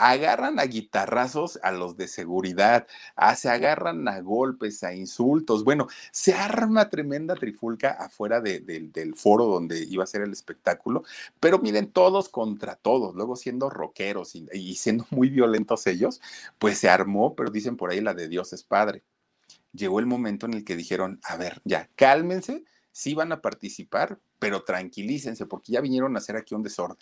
agarran a guitarrazos a los de seguridad, ah, se agarran a golpes, a insultos. Bueno, se arma tremenda trifulca afuera del foro donde iba a ser el espectáculo, pero miren, todos contra todos, luego siendo rockeros y, y siendo muy violentos ellos, pues se armó, pero dicen por ahí la de Dios es Padre. Llegó el momento en el que dijeron, a ver, ya, cálmense, sí van a participar, pero tranquilícense, porque ya vinieron a hacer aquí un desorden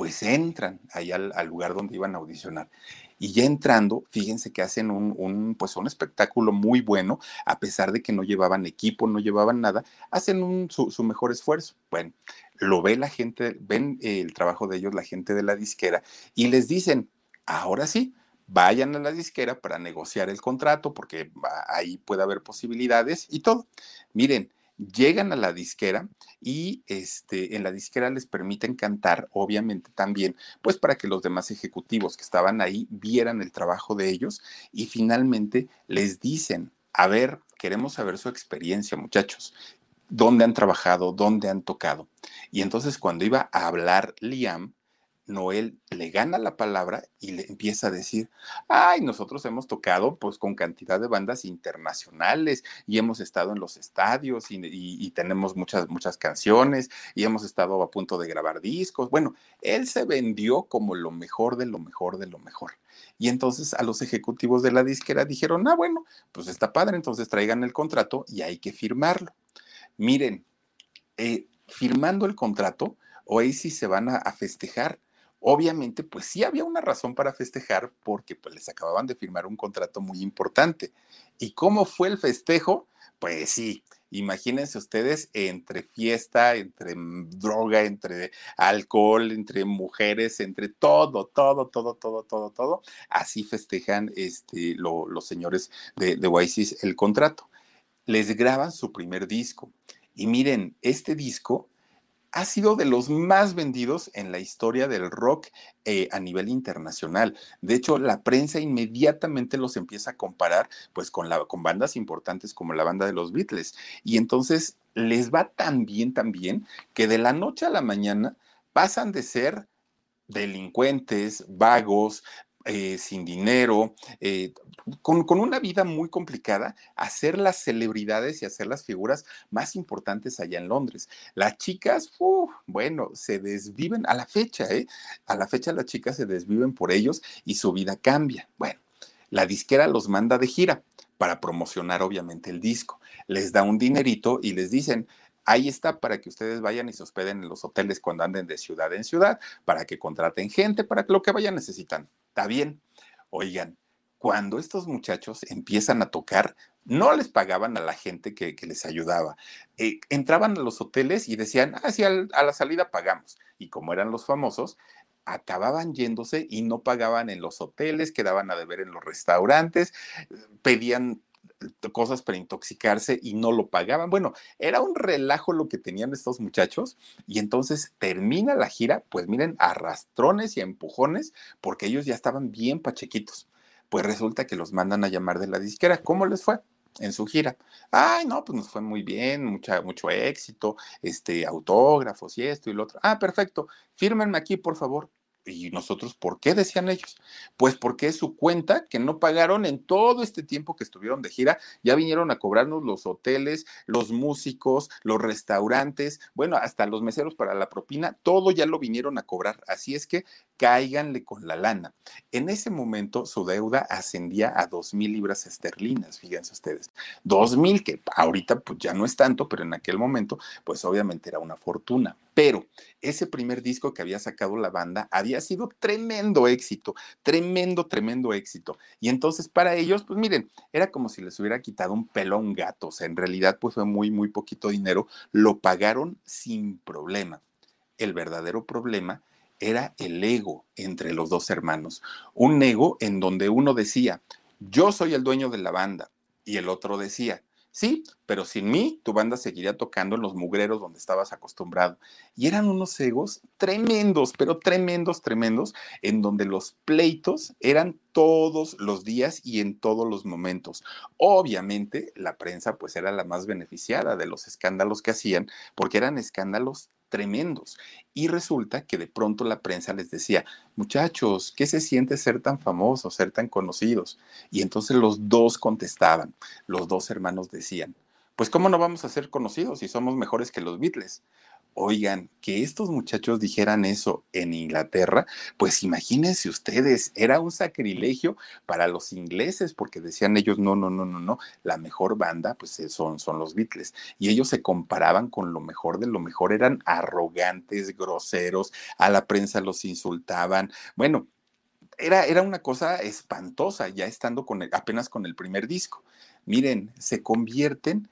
pues entran ahí al, lugar donde iban a audicionar. Y ya entrando, fíjense que hacen un, pues un espectáculo muy bueno, a pesar de que no llevaban equipo, no llevaban nada, hacen su, su, mejor esfuerzo. Bueno, lo ve la gente, ven el trabajo de ellos, la gente de la disquera, y les dicen, ahora sí, vayan a la disquera para negociar el contrato, porque ahí puede haber posibilidades y todo. Miren, llegan a la disquera y este, en la disquera les permiten cantar, obviamente también, pues para que los demás ejecutivos que estaban ahí vieran el trabajo de ellos y finalmente les dicen, a ver, queremos saber su experiencia, muchachos, dónde han trabajado, dónde han tocado. Y entonces cuando iba a hablar Liam, Noel le gana la palabra y le empieza a decir, ay, nosotros hemos tocado pues con cantidad de bandas internacionales y hemos estado en los estadios y, tenemos muchas, muchas canciones y hemos estado a punto de grabar discos. Bueno, él se vendió como lo mejor de lo mejor de lo mejor. Y entonces a los ejecutivos de la disquera dijeron, ah, bueno, pues está padre, entonces traigan el contrato y hay que firmarlo. Miren, eh, firmando el contrato, Oasis se van a festejar Obviamente, pues sí había una razón para festejar porque pues les acababan de firmar un contrato muy importante. ¿Y cómo fue el festejo? Pues sí, imagínense ustedes entre fiesta, entre droga, entre alcohol, entre mujeres, entre todo, todo, todo, todo, todo, todo. Así festejan este, los señores de, de Oasis el contrato. Les graban su primer disco. Y miren, este disco ha sido de los más vendidos en la historia del rock eh, a nivel internacional. De hecho, la prensa inmediatamente los empieza a comparar pues con, con bandas importantes como la banda de los Beatles. Y entonces les va tan bien, tan bien, que de la noche a la mañana pasan de ser delincuentes, vagos, eh, sin dinero, eh, con, una vida muy complicada, hacer las celebridades y hacer las figuras más importantes allá en Londres. Las chicas, bueno, se desviven a la fecha, ¿eh? A la fecha las chicas se desviven por ellos y su vida cambia. Bueno, la disquera los manda de gira para promocionar obviamente el disco. Les da un dinerito y les dicen, Ahí está para que ustedes vayan y se hospeden en los hoteles cuando anden de ciudad en ciudad, para que contraten gente, para que lo que vayan necesitan. Está bien. Oigan, cuando estos muchachos empiezan a tocar, no les pagaban a la gente que, les ayudaba. Eh, entraban a los hoteles y decían, ah, sí, a la salida pagamos. Y como eran los famosos, acababan yéndose y no pagaban en los hoteles, quedaban a deber en los restaurantes, pedían cosas para intoxicarse y no lo pagaban. Bueno, era un relajo lo que tenían estos muchachos y entonces termina la gira, pues miren, arrastrones y empujones porque ellos ya estaban bien pachequitos. Pues resulta que los mandan a llamar de la disquera. ¿Cómo les fue? en su gira. Ay, no, pues nos fue muy bien, mucha, mucho éxito, este, autógrafos y esto y lo otro. Ah, perfecto, fírmenme aquí, por favor. ¿Y nosotros por qué decían ellos? Pues porque es su cuenta que no pagaron en todo este tiempo que estuvieron de gira. Ya vinieron a cobrarnos los hoteles, los músicos, los restaurantes, bueno, hasta los meseros para la propina, todo ya lo vinieron a cobrar. Así es que cáiganle con la lana. En ese momento su deuda ascendía a dos mil libras esterlinas, fíjense ustedes. Dos mil, que ahorita pues ya no es tanto, pero en aquel momento pues obviamente era una fortuna. Pero ese primer disco que había sacado la banda había sido tremendo éxito, tremendo, tremendo éxito. Y entonces para ellos, pues miren, era como si les hubiera quitado un pelo a un gato. O sea, en realidad pues fue muy, muy poquito dinero. Lo pagaron sin problema. El verdadero problema era el ego entre los dos hermanos. Un ego en donde uno decía, yo soy el dueño de la banda, y el otro decía, sí, pero sin mí tu banda seguiría tocando en los mugreros donde estabas acostumbrado. Y eran unos egos tremendos, pero tremendos, tremendos, en donde los pleitos eran todos los días y en todos los momentos. Obviamente la prensa pues era la más beneficiada de los escándalos que hacían, porque eran escándalos tremendos. Y resulta que de pronto la prensa les decía, muchachos, ¿qué se siente ser tan famosos, ser tan conocidos? Y entonces los dos contestaban, los dos hermanos decían, pues ¿cómo no vamos a ser conocidos si somos mejores que los Beatles? Oigan, que estos muchachos dijeran eso en Inglaterra, pues imagínense ustedes, era un sacrilegio para los ingleses, porque decían ellos, no, no, no, no, no, la mejor banda, pues eh, son, son los Beatles. Y ellos se comparaban con lo mejor de lo mejor, eran arrogantes, groseros, a la prensa los insultaban. Bueno, era, era una cosa espantosa, ya estando con apenas con el primer disco. Miren, se convierten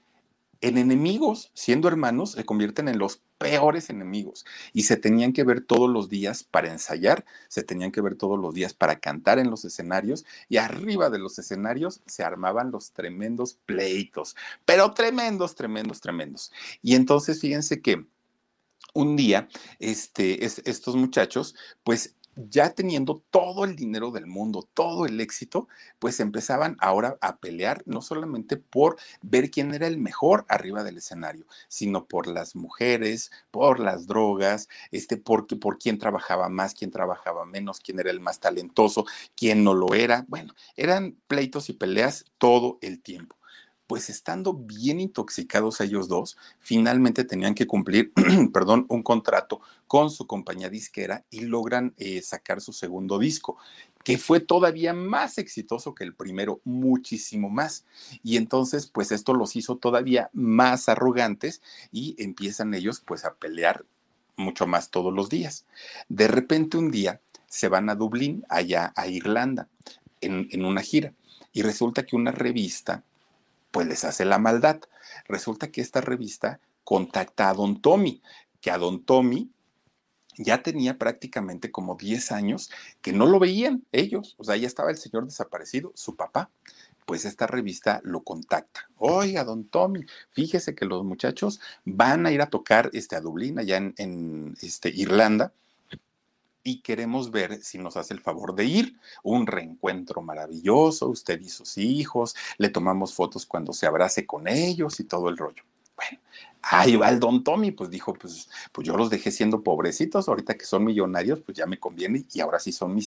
en enemigos, siendo hermanos, se convierten en los peores enemigos y se tenían que ver todos los días para ensayar, se tenían que ver todos los días para cantar en los escenarios y arriba de los escenarios se armaban los tremendos pleitos, pero tremendos, tremendos, tremendos. Y entonces fíjense que un día este, estos muchachos pues ya teniendo todo el dinero del mundo, todo el éxito, pues empezaban ahora a pelear no solamente por ver quién era el mejor arriba del escenario, sino por las mujeres, por las drogas, este, por, por quién trabajaba más, quién trabajaba menos, quién era el más talentoso, quién no lo era. Bueno, eran pleitos y peleas todo el tiempo pues estando bien intoxicados ellos dos, finalmente tenían que cumplir, perdón, un contrato con su compañía disquera y logran eh, sacar su segundo disco, que fue todavía más exitoso que el primero, muchísimo más. Y entonces, pues esto los hizo todavía más arrogantes y empiezan ellos pues a pelear mucho más todos los días. De repente un día se van a Dublín, allá a Irlanda, en, en una gira. Y resulta que una revista pues les hace la maldad. Resulta que esta revista contacta a Don Tommy, que a Don Tommy ya tenía prácticamente como 10 años que no lo veían ellos, o sea, ya estaba el señor desaparecido, su papá. Pues esta revista lo contacta. Oiga, don Tommy, fíjese que los muchachos van a ir a tocar este, a Dublín, allá en, en este, Irlanda, y queremos ver si nos hace el favor de ir. Un reencuentro maravilloso, usted y sus hijos, le tomamos fotos cuando se abrace con ellos y todo el rollo. Bueno, ahí va el don Tommy, pues dijo, pues, pues yo los dejé siendo pobrecitos, ahorita que son millonarios, pues ya me conviene y ahora sí son mis.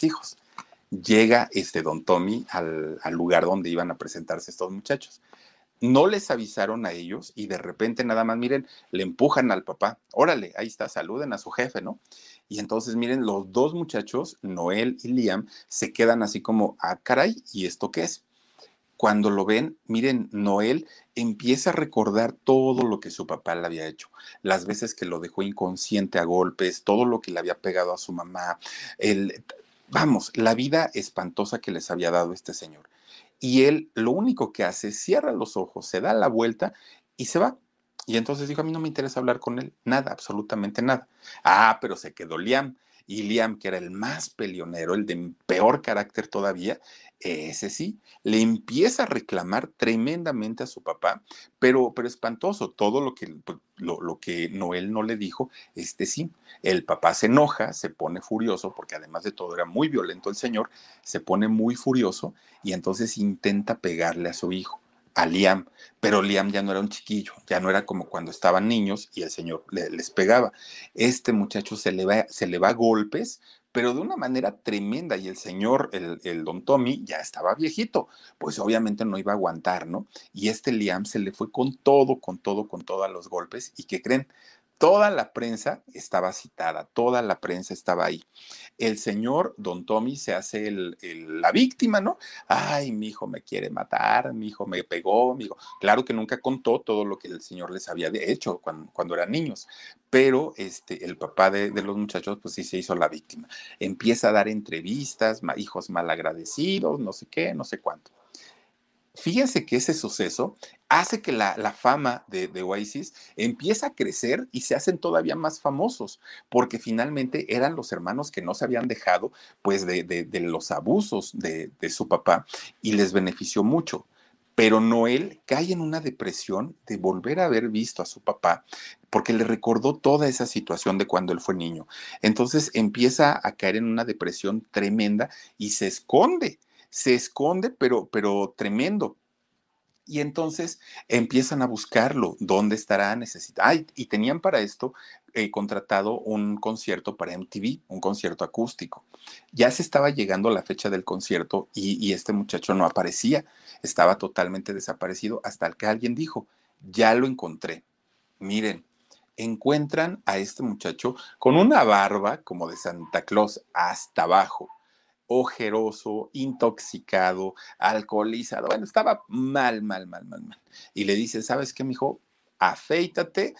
Hijos. Llega este don Tommy al, lugar donde iban a presentarse estos muchachos no les avisaron a ellos y de repente nada más, miren, le empujan al papá, órale, ahí está, saluden a su jefe, ¿no? Y entonces, miren, los dos muchachos, Noel y Liam, se quedan así como, ah, caray, ¿y esto qué es? Cuando lo ven, miren, Noel empieza a recordar todo lo que su papá le había hecho, las veces que lo dejó inconsciente a golpes, todo lo que le había pegado a su mamá, el, vamos, la vida espantosa que les había dado este señor. Y él lo único que hace es cierra los ojos, se da la vuelta y se va. Y entonces dijo, a mí no me interesa hablar con él, nada, absolutamente nada. Ah, pero se quedó Liam. Y Liam, que era el más peleonero, el de peor carácter todavía, ese sí, le empieza a reclamar tremendamente a su papá, pero, pero espantoso, todo lo que, pues, lo, lo, que Noel no le dijo, este sí, el papá se enoja, se pone furioso, porque además de todo era muy violento el señor, se pone muy furioso y entonces intenta pegarle a su hijo a Liam, pero Liam ya no era un chiquillo, ya no era como cuando estaban niños y el señor le, les pegaba. Este muchacho se le, va, se le va a golpes, pero de una manera tremenda y el señor, el, el, don Tommy, ya estaba viejito, pues obviamente no iba a aguantar, ¿no? Y este Liam se le fue con todo, con todo, con todo a los golpes y ¿qué creen? Toda la prensa estaba citada, toda la prensa estaba ahí. El señor Don Tommy se hace la víctima, ¿no? Ay, mi hijo me quiere matar, mi hijo me pegó, mi hijo. Claro que nunca contó todo lo que el señor les había hecho cuando, cuando eran niños, pero este, el papá de, de, los muchachos, pues sí se hizo la víctima. Empieza a dar entrevistas, hijos malagradecidos, no sé qué, no sé cuánto fíjense que ese suceso hace que la, la fama de, de, Oasis empieza a crecer y se hacen todavía más famosos, porque finalmente eran los hermanos que no se habían dejado pues de, de, de los abusos de, su papá y les benefició mucho. Pero Noel cae en una depresión de volver a haber visto a su papá, porque le recordó toda esa situación de cuando él fue niño. Entonces empieza a caer en una depresión tremenda y se esconde se esconde, pero, pero tremendo. Y entonces empiezan a buscarlo, dónde estará necesitado. Y tenían para esto eh, contratado un concierto para MTV, un concierto acústico. Ya se estaba llegando la fecha del concierto y este muchacho no aparecía, estaba totalmente desaparecido hasta que alguien dijo, ya lo encontré. Miren, encuentran a este muchacho con una barba como de Santa Claus hasta abajo ojeroso, intoxicado, alcoholizado. Bueno, estaba mal, mal, mal, mal, mal. Y le dice, ¿sabes qué, mijo? Afeítate,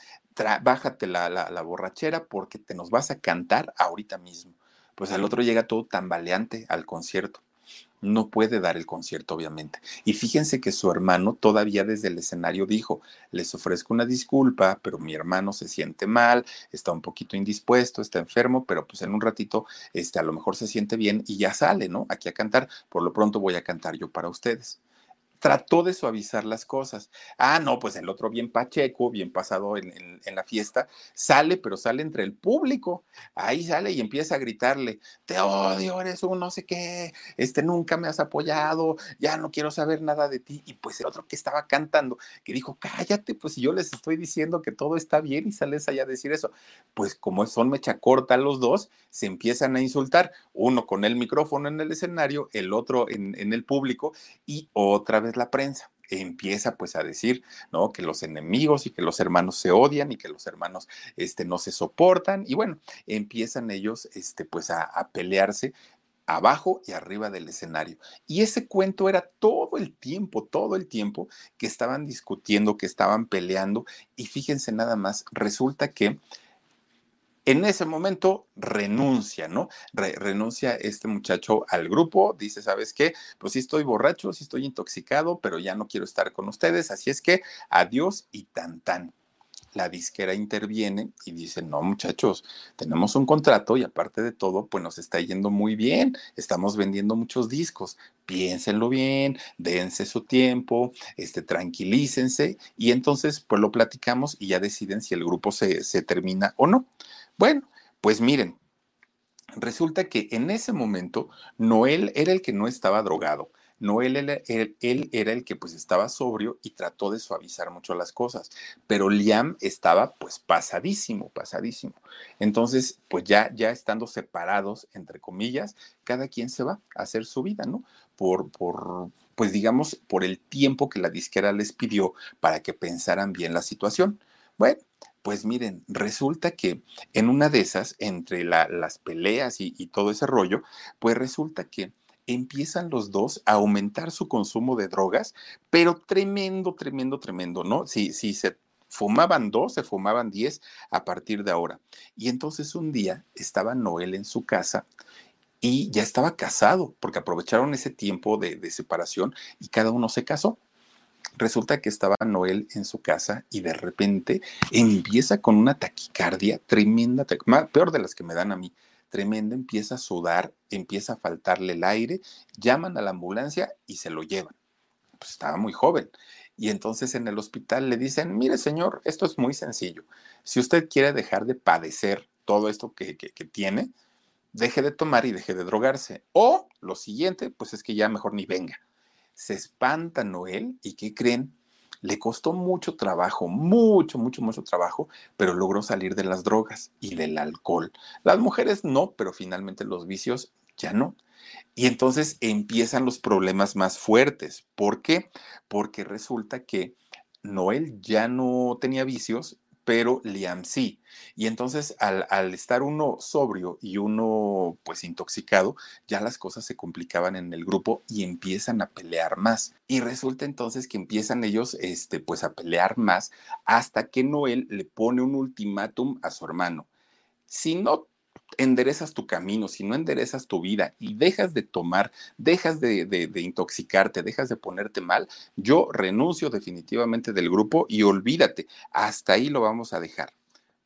bájate la, la, la, borrachera porque te nos vas a cantar ahorita mismo. Pues al otro llega todo tambaleante al concierto no puede dar el concierto, obviamente. Y fíjense que su hermano todavía desde el escenario dijo, les ofrezco una disculpa, pero mi hermano se siente mal, está un poquito indispuesto, está enfermo, pero pues en un ratito, este, a lo mejor se siente bien y ya sale, ¿no? Aquí a cantar. Por lo pronto voy a cantar yo para ustedes trató de suavizar las cosas. Ah, no, pues el otro bien pacheco, bien pasado en, la fiesta, sale, pero sale entre el público. Ahí sale y empieza a gritarle, te odio, eres un no sé qué, este nunca me has apoyado, ya no quiero saber nada de ti. Y pues el otro que estaba cantando, que dijo, cállate, pues yo les estoy diciendo que todo está bien y sales allá a decir eso. Pues como son mecha corta los dos, se empiezan a insultar, uno con el micrófono en el escenario, el otro en el público y otra vez la prensa empieza pues a decir, ¿no? Que los enemigos y que los hermanos se odian y que los hermanos, este, no se soportan y bueno, empiezan ellos, este, pues a, a pelearse abajo y arriba del escenario. Y ese cuento era todo el tiempo, todo el tiempo que estaban discutiendo, que estaban peleando y fíjense nada más, resulta que en ese momento renuncia, ¿no? Re renuncia este muchacho al grupo, dice, ¿sabes qué? Pues sí estoy borracho, sí estoy intoxicado, pero ya no quiero estar con ustedes, así es que adiós y tan tan. La disquera interviene y dice, no muchachos, tenemos un contrato y aparte de todo, pues nos está yendo muy bien, estamos vendiendo muchos discos, piénsenlo bien, dense su tiempo, este, tranquilícense y entonces pues lo platicamos y ya deciden si el grupo se, se termina o no. Bueno, pues miren, resulta que en ese momento Noel era el que no estaba drogado. Noel él, era el que pues estaba sobrio y trató de suavizar mucho las cosas, pero Liam estaba pues pasadísimo, pasadísimo. Entonces, pues ya, ya estando separados, entre comillas, cada quien se va a hacer su vida, ¿no? Por, por, pues digamos, por el tiempo que la disquera les pidió para que pensaran bien la situación. Bueno, pues miren, resulta que en una de esas, entre la, las peleas y, todo ese rollo, pues resulta que empiezan los dos a aumentar su consumo de drogas, pero tremendo, tremendo, tremendo, ¿no? Si, si se fumaban dos, se fumaban diez a partir de ahora. Y entonces un día estaba Noel en su casa y ya estaba casado, porque aprovecharon ese tiempo de separación y cada uno se casó. Resulta que estaba Noel en su casa y de repente empieza con una taquicardia tremenda, peor de las que me dan a mí, tremenda, empieza a sudar, empieza a faltarle el aire, llaman a la ambulancia y se lo llevan. Pues estaba muy joven. Y entonces en el hospital le dicen, mire señor, esto es muy sencillo. Si usted quiere dejar de padecer todo esto que, que, que tiene, deje de tomar y deje de drogarse. O lo siguiente, pues es que ya mejor ni venga. Se espanta Noel y ¿qué creen? Le costó mucho trabajo, mucho, mucho, mucho trabajo, pero logró salir de las drogas y del alcohol. Las mujeres no, pero finalmente los vicios ya no. Y entonces empiezan los problemas más fuertes. ¿Por qué? Porque resulta que Noel ya no tenía vicios, pero Liam sí. Y entonces al, al, estar uno sobrio y uno pues intoxicado, ya las cosas se complicaban en el grupo y empiezan a pelear más. Y resulta entonces que empiezan ellos este, pues a pelear más hasta que Noel le pone un ultimátum a su hermano. Si no enderezas tu camino, si no enderezas tu vida y dejas de tomar, dejas de, de, intoxicarte, dejas de ponerte mal, yo renuncio definitivamente del grupo y olvídate, hasta ahí lo vamos a dejar.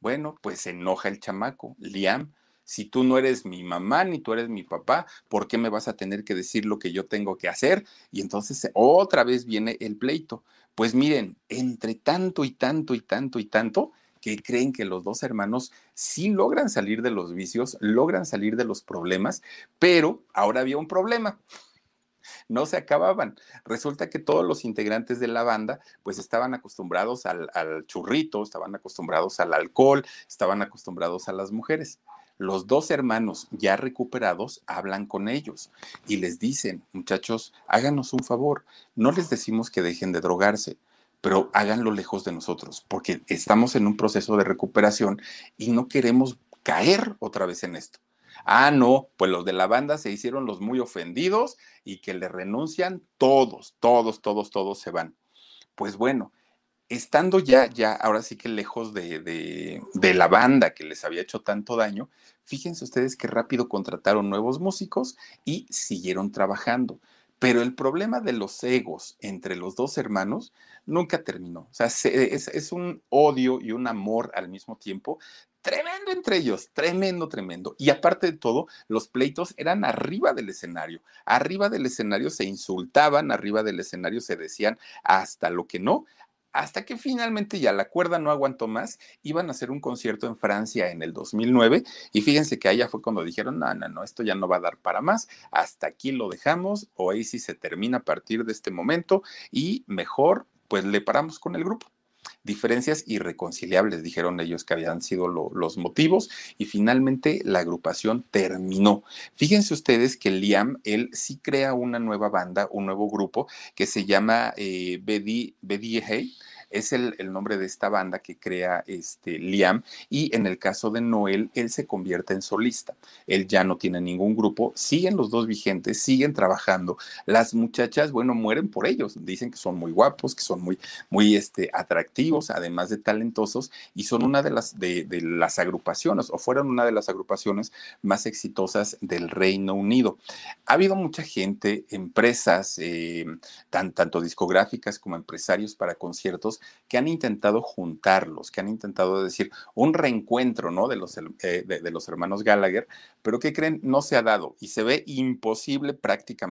Bueno, pues se enoja el chamaco, Liam. Si tú no eres mi mamá ni tú eres mi papá, ¿por qué me vas a tener que decir lo que yo tengo que hacer? Y entonces otra vez viene el pleito. Pues miren, entre tanto y tanto y tanto y tanto, creen que los dos hermanos sí logran salir de los vicios, logran salir de los problemas, pero ahora había un problema. No se acababan. Resulta que todos los integrantes de la banda pues estaban acostumbrados al, al churrito, estaban acostumbrados al alcohol, estaban acostumbrados a las mujeres los dos hermanos ya recuperados hablan con ellos y les dicen, muchachos, háganos un favor, no les decimos que dejen de drogarse, pero háganlo lejos de nosotros, porque estamos en un proceso de recuperación y no queremos caer otra vez en esto. Ah, no, pues los de la banda se hicieron los muy ofendidos y que le renuncian todos, todos, todos, todos se van. Pues bueno, estando ya, ya, ahora sí que lejos de, de, de, la banda que les había hecho tanto daño, fíjense ustedes qué rápido contrataron nuevos músicos y siguieron trabajando. Pero el problema de los egos entre los dos hermanos nunca terminó. O sea, es, un odio y un amor al mismo tiempo tremendo entre ellos, tremendo, tremendo. Y aparte de todo, los pleitos eran arriba del escenario. Arriba del escenario se insultaban, arriba del escenario se decían hasta lo que no, hasta que finalmente ya la cuerda no aguantó más, iban a hacer un concierto en Francia en el 2009 y fíjense que allá fue cuando dijeron, no, no, no, esto ya no va a dar para más, hasta aquí lo dejamos, Oasis se termina a partir de este momento y mejor pues le paramos con el grupo diferencias irreconciliables, dijeron ellos que habían sido lo, los motivos, y finalmente la agrupación terminó. Fíjense ustedes que Liam, él sí crea una nueva banda, un nuevo grupo que se llama eh, Hey es el, el, nombre de esta banda que crea este Liam y en el caso de Noel, él se convierte en solista. Él ya no tiene ningún grupo, siguen los dos vigentes, siguen trabajando. Las muchachas, bueno, mueren por ellos, dicen que son muy guapos, que son muy, muy este, atractivos, además de talentosos y son una de las, de, de las agrupaciones o fueron una de las agrupaciones más exitosas del Reino Unido. Ha habido mucha gente, empresas, eh, tan, tanto discográficas como empresarios para conciertos, que han intentado juntarlos, que han intentado decir un reencuentro, ¿no? De los, eh, de, de los hermanos Gallagher, pero que creen no se ha dado y se ve imposible prácticamente.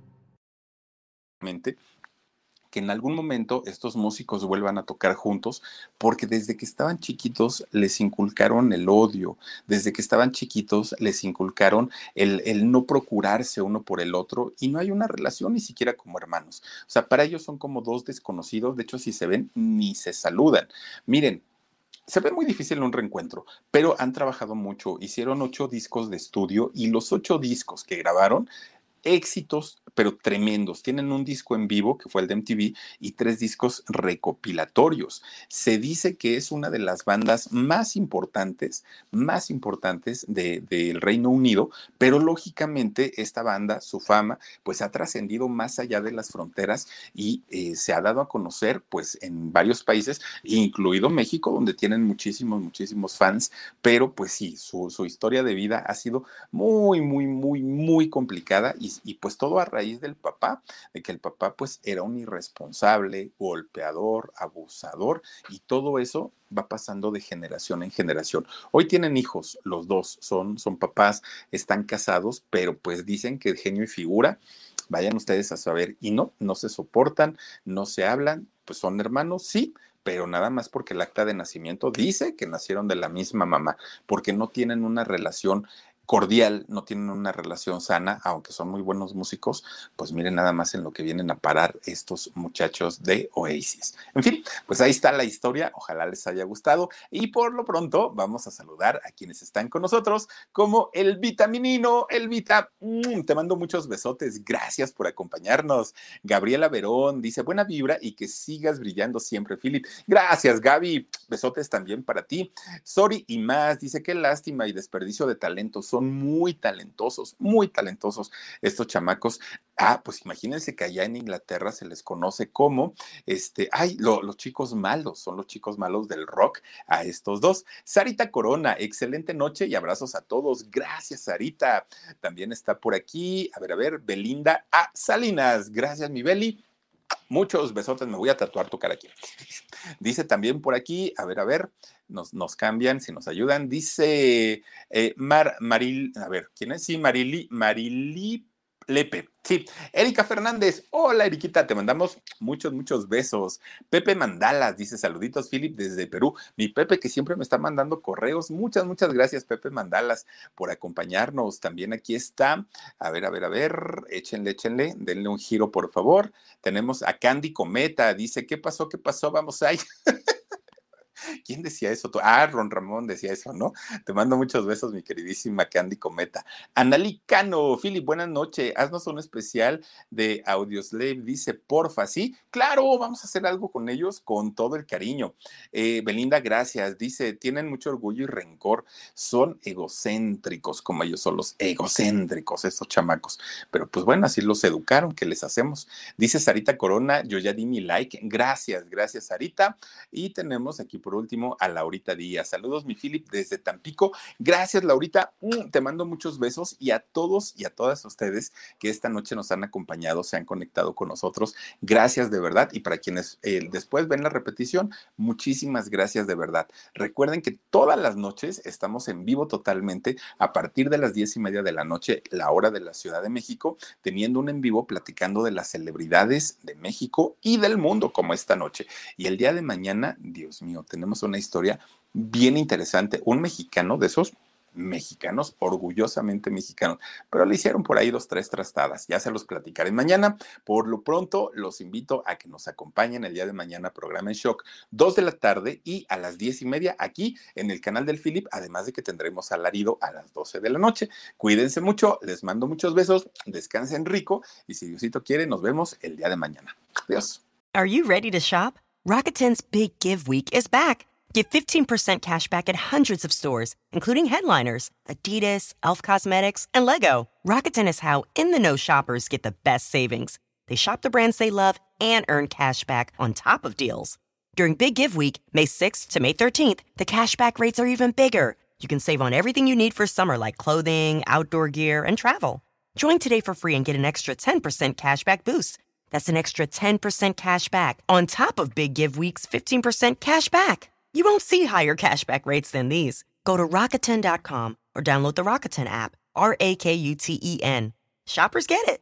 que en algún momento estos músicos vuelvan a tocar juntos, porque desde que estaban chiquitos les inculcaron el odio, desde que estaban chiquitos les inculcaron el, el, no procurarse uno por el otro y no hay una relación ni siquiera como hermanos. O sea, para ellos son como dos desconocidos, de hecho si se ven ni se saludan. Miren, se ve muy difícil un reencuentro, pero han trabajado mucho, hicieron ocho discos de estudio y los ocho discos que grabaron éxitos pero tremendos. Tienen un disco en vivo, que fue el de MTV, y tres discos recopilatorios. Se dice que es una de las bandas más importantes, más importantes del Reino Unido, pero lógicamente esta banda, su fama, pues ha trascendido más allá de las fronteras y eh, se ha dado a conocer pues en varios países, incluido México, donde tienen muchísimos, muchísimos fans, pero pues sí, su, historia de vida ha sido muy, muy, muy, muy complicada y, y pues todo a raíz del papá, de que el papá pues era un irresponsable, golpeador, abusador y todo eso va pasando de generación en generación. Hoy tienen hijos, los dos son, son papás, están casados, pero pues dicen que genio y figura, vayan ustedes a saber, y no, no se soportan, no se hablan, pues son hermanos, sí, pero nada más porque el acta de nacimiento dice que nacieron de la misma mamá, porque no tienen una relación cordial, no tienen una relación sana, aunque son muy buenos músicos, pues miren nada más en lo que vienen a parar estos muchachos de Oasis. En fin, pues ahí está la historia, ojalá les haya gustado y por lo pronto vamos a saludar a quienes están con nosotros, como el vitaminino, el Vita, mm, te mando muchos besotes, gracias por acompañarnos. Gabriela Verón dice, buena vibra y que sigas brillando siempre, Philip. Gracias, Gaby, besotes también para ti. Sorry y más, dice, qué lástima y desperdicio de talento, son muy talentosos, muy talentosos estos chamacos. Ah, pues imagínense que allá en Inglaterra se les conoce como, este, ay, los chicos malos, son los chicos malos del rock a estos dos. Sarita Corona, excelente noche y abrazos a todos. Gracias, Sarita. También está por aquí, a ver, a ver, Belinda A. Salinas. Gracias, mi Beli. Muchos besotes, me voy a tatuar tu cara aquí. Dice también por aquí, a ver, a ver, nos, nos cambian, si nos ayudan. Dice eh, Mar, Maril, a ver, ¿quién es? Sí, Marili, Marili Lepe. Sí, Erika Fernández. Hola, Eriquita, te mandamos muchos, muchos besos. Pepe Mandalas dice saluditos, Philip, desde Perú. Mi Pepe que siempre me está mandando correos. Muchas, muchas gracias, Pepe Mandalas, por acompañarnos. También aquí está. A ver, a ver, a ver. Échenle, échenle. Denle un giro, por favor. Tenemos a Candy Cometa. Dice, ¿qué pasó? ¿Qué pasó? Vamos ahí. ¿Quién decía eso? Ah, Ron Ramón decía eso, ¿no? Te mando muchos besos, mi queridísima Candy Cometa. Analí Cano, Philip, buenas noches. Haznos un especial de Audioslave. Dice, porfa, ¿sí? Claro, vamos a hacer algo con ellos con todo el cariño. Eh, Belinda, gracias. Dice, tienen mucho orgullo y rencor. Son egocéntricos, como ellos son los egocéntricos, estos chamacos. Pero pues bueno, así los educaron, ¿qué les hacemos? Dice Sarita Corona, yo ya di mi like. Gracias, gracias, Sarita. Y tenemos aquí por último a Laurita Díaz. Saludos, mi Philip, desde Tampico. Gracias, Laurita. Mm, te mando muchos besos y a todos y a todas ustedes que esta noche nos han acompañado, se han conectado con nosotros. Gracias de verdad. Y para quienes eh, después ven la repetición, muchísimas gracias de verdad. Recuerden que todas las noches estamos en vivo totalmente a partir de las diez y media de la noche, la hora de la Ciudad de México, teniendo un en vivo platicando de las celebridades de México y del mundo como esta noche. Y el día de mañana, Dios mío, tenemos tenemos una historia bien interesante. Un mexicano de esos mexicanos, orgullosamente mexicanos, pero le hicieron por ahí dos, tres trastadas. Ya se los platicaré mañana. Por lo pronto, los invito a que nos acompañen el día de mañana, programa en shock, dos de la tarde y a las diez y media aquí en el canal del Philip, además de que tendremos alarido a las doce de la noche. Cuídense mucho, les mando muchos besos, descansen rico y si Diosito quiere, nos vemos el día de mañana. Adiós. Are you ready to shop? Rakuten's Big Give Week is back. Get 15% cash back at hundreds of stores, including headliners, Adidas, Elf Cosmetics, and Lego. Rakuten is how in the know shoppers get the best savings. They shop the brands they love and earn cash back on top of deals. During Big Give Week, May 6th to May 13th, the cashback rates are even bigger. You can save on everything you need for summer, like clothing, outdoor gear, and travel. Join today for free and get an extra 10% cashback boost. That's an extra 10% cash back on top of Big Give Week's 15% cash back. You won't see higher cashback rates than these. Go to Rakuten.com or download the Rakuten app. R A K U T E N. Shoppers get it.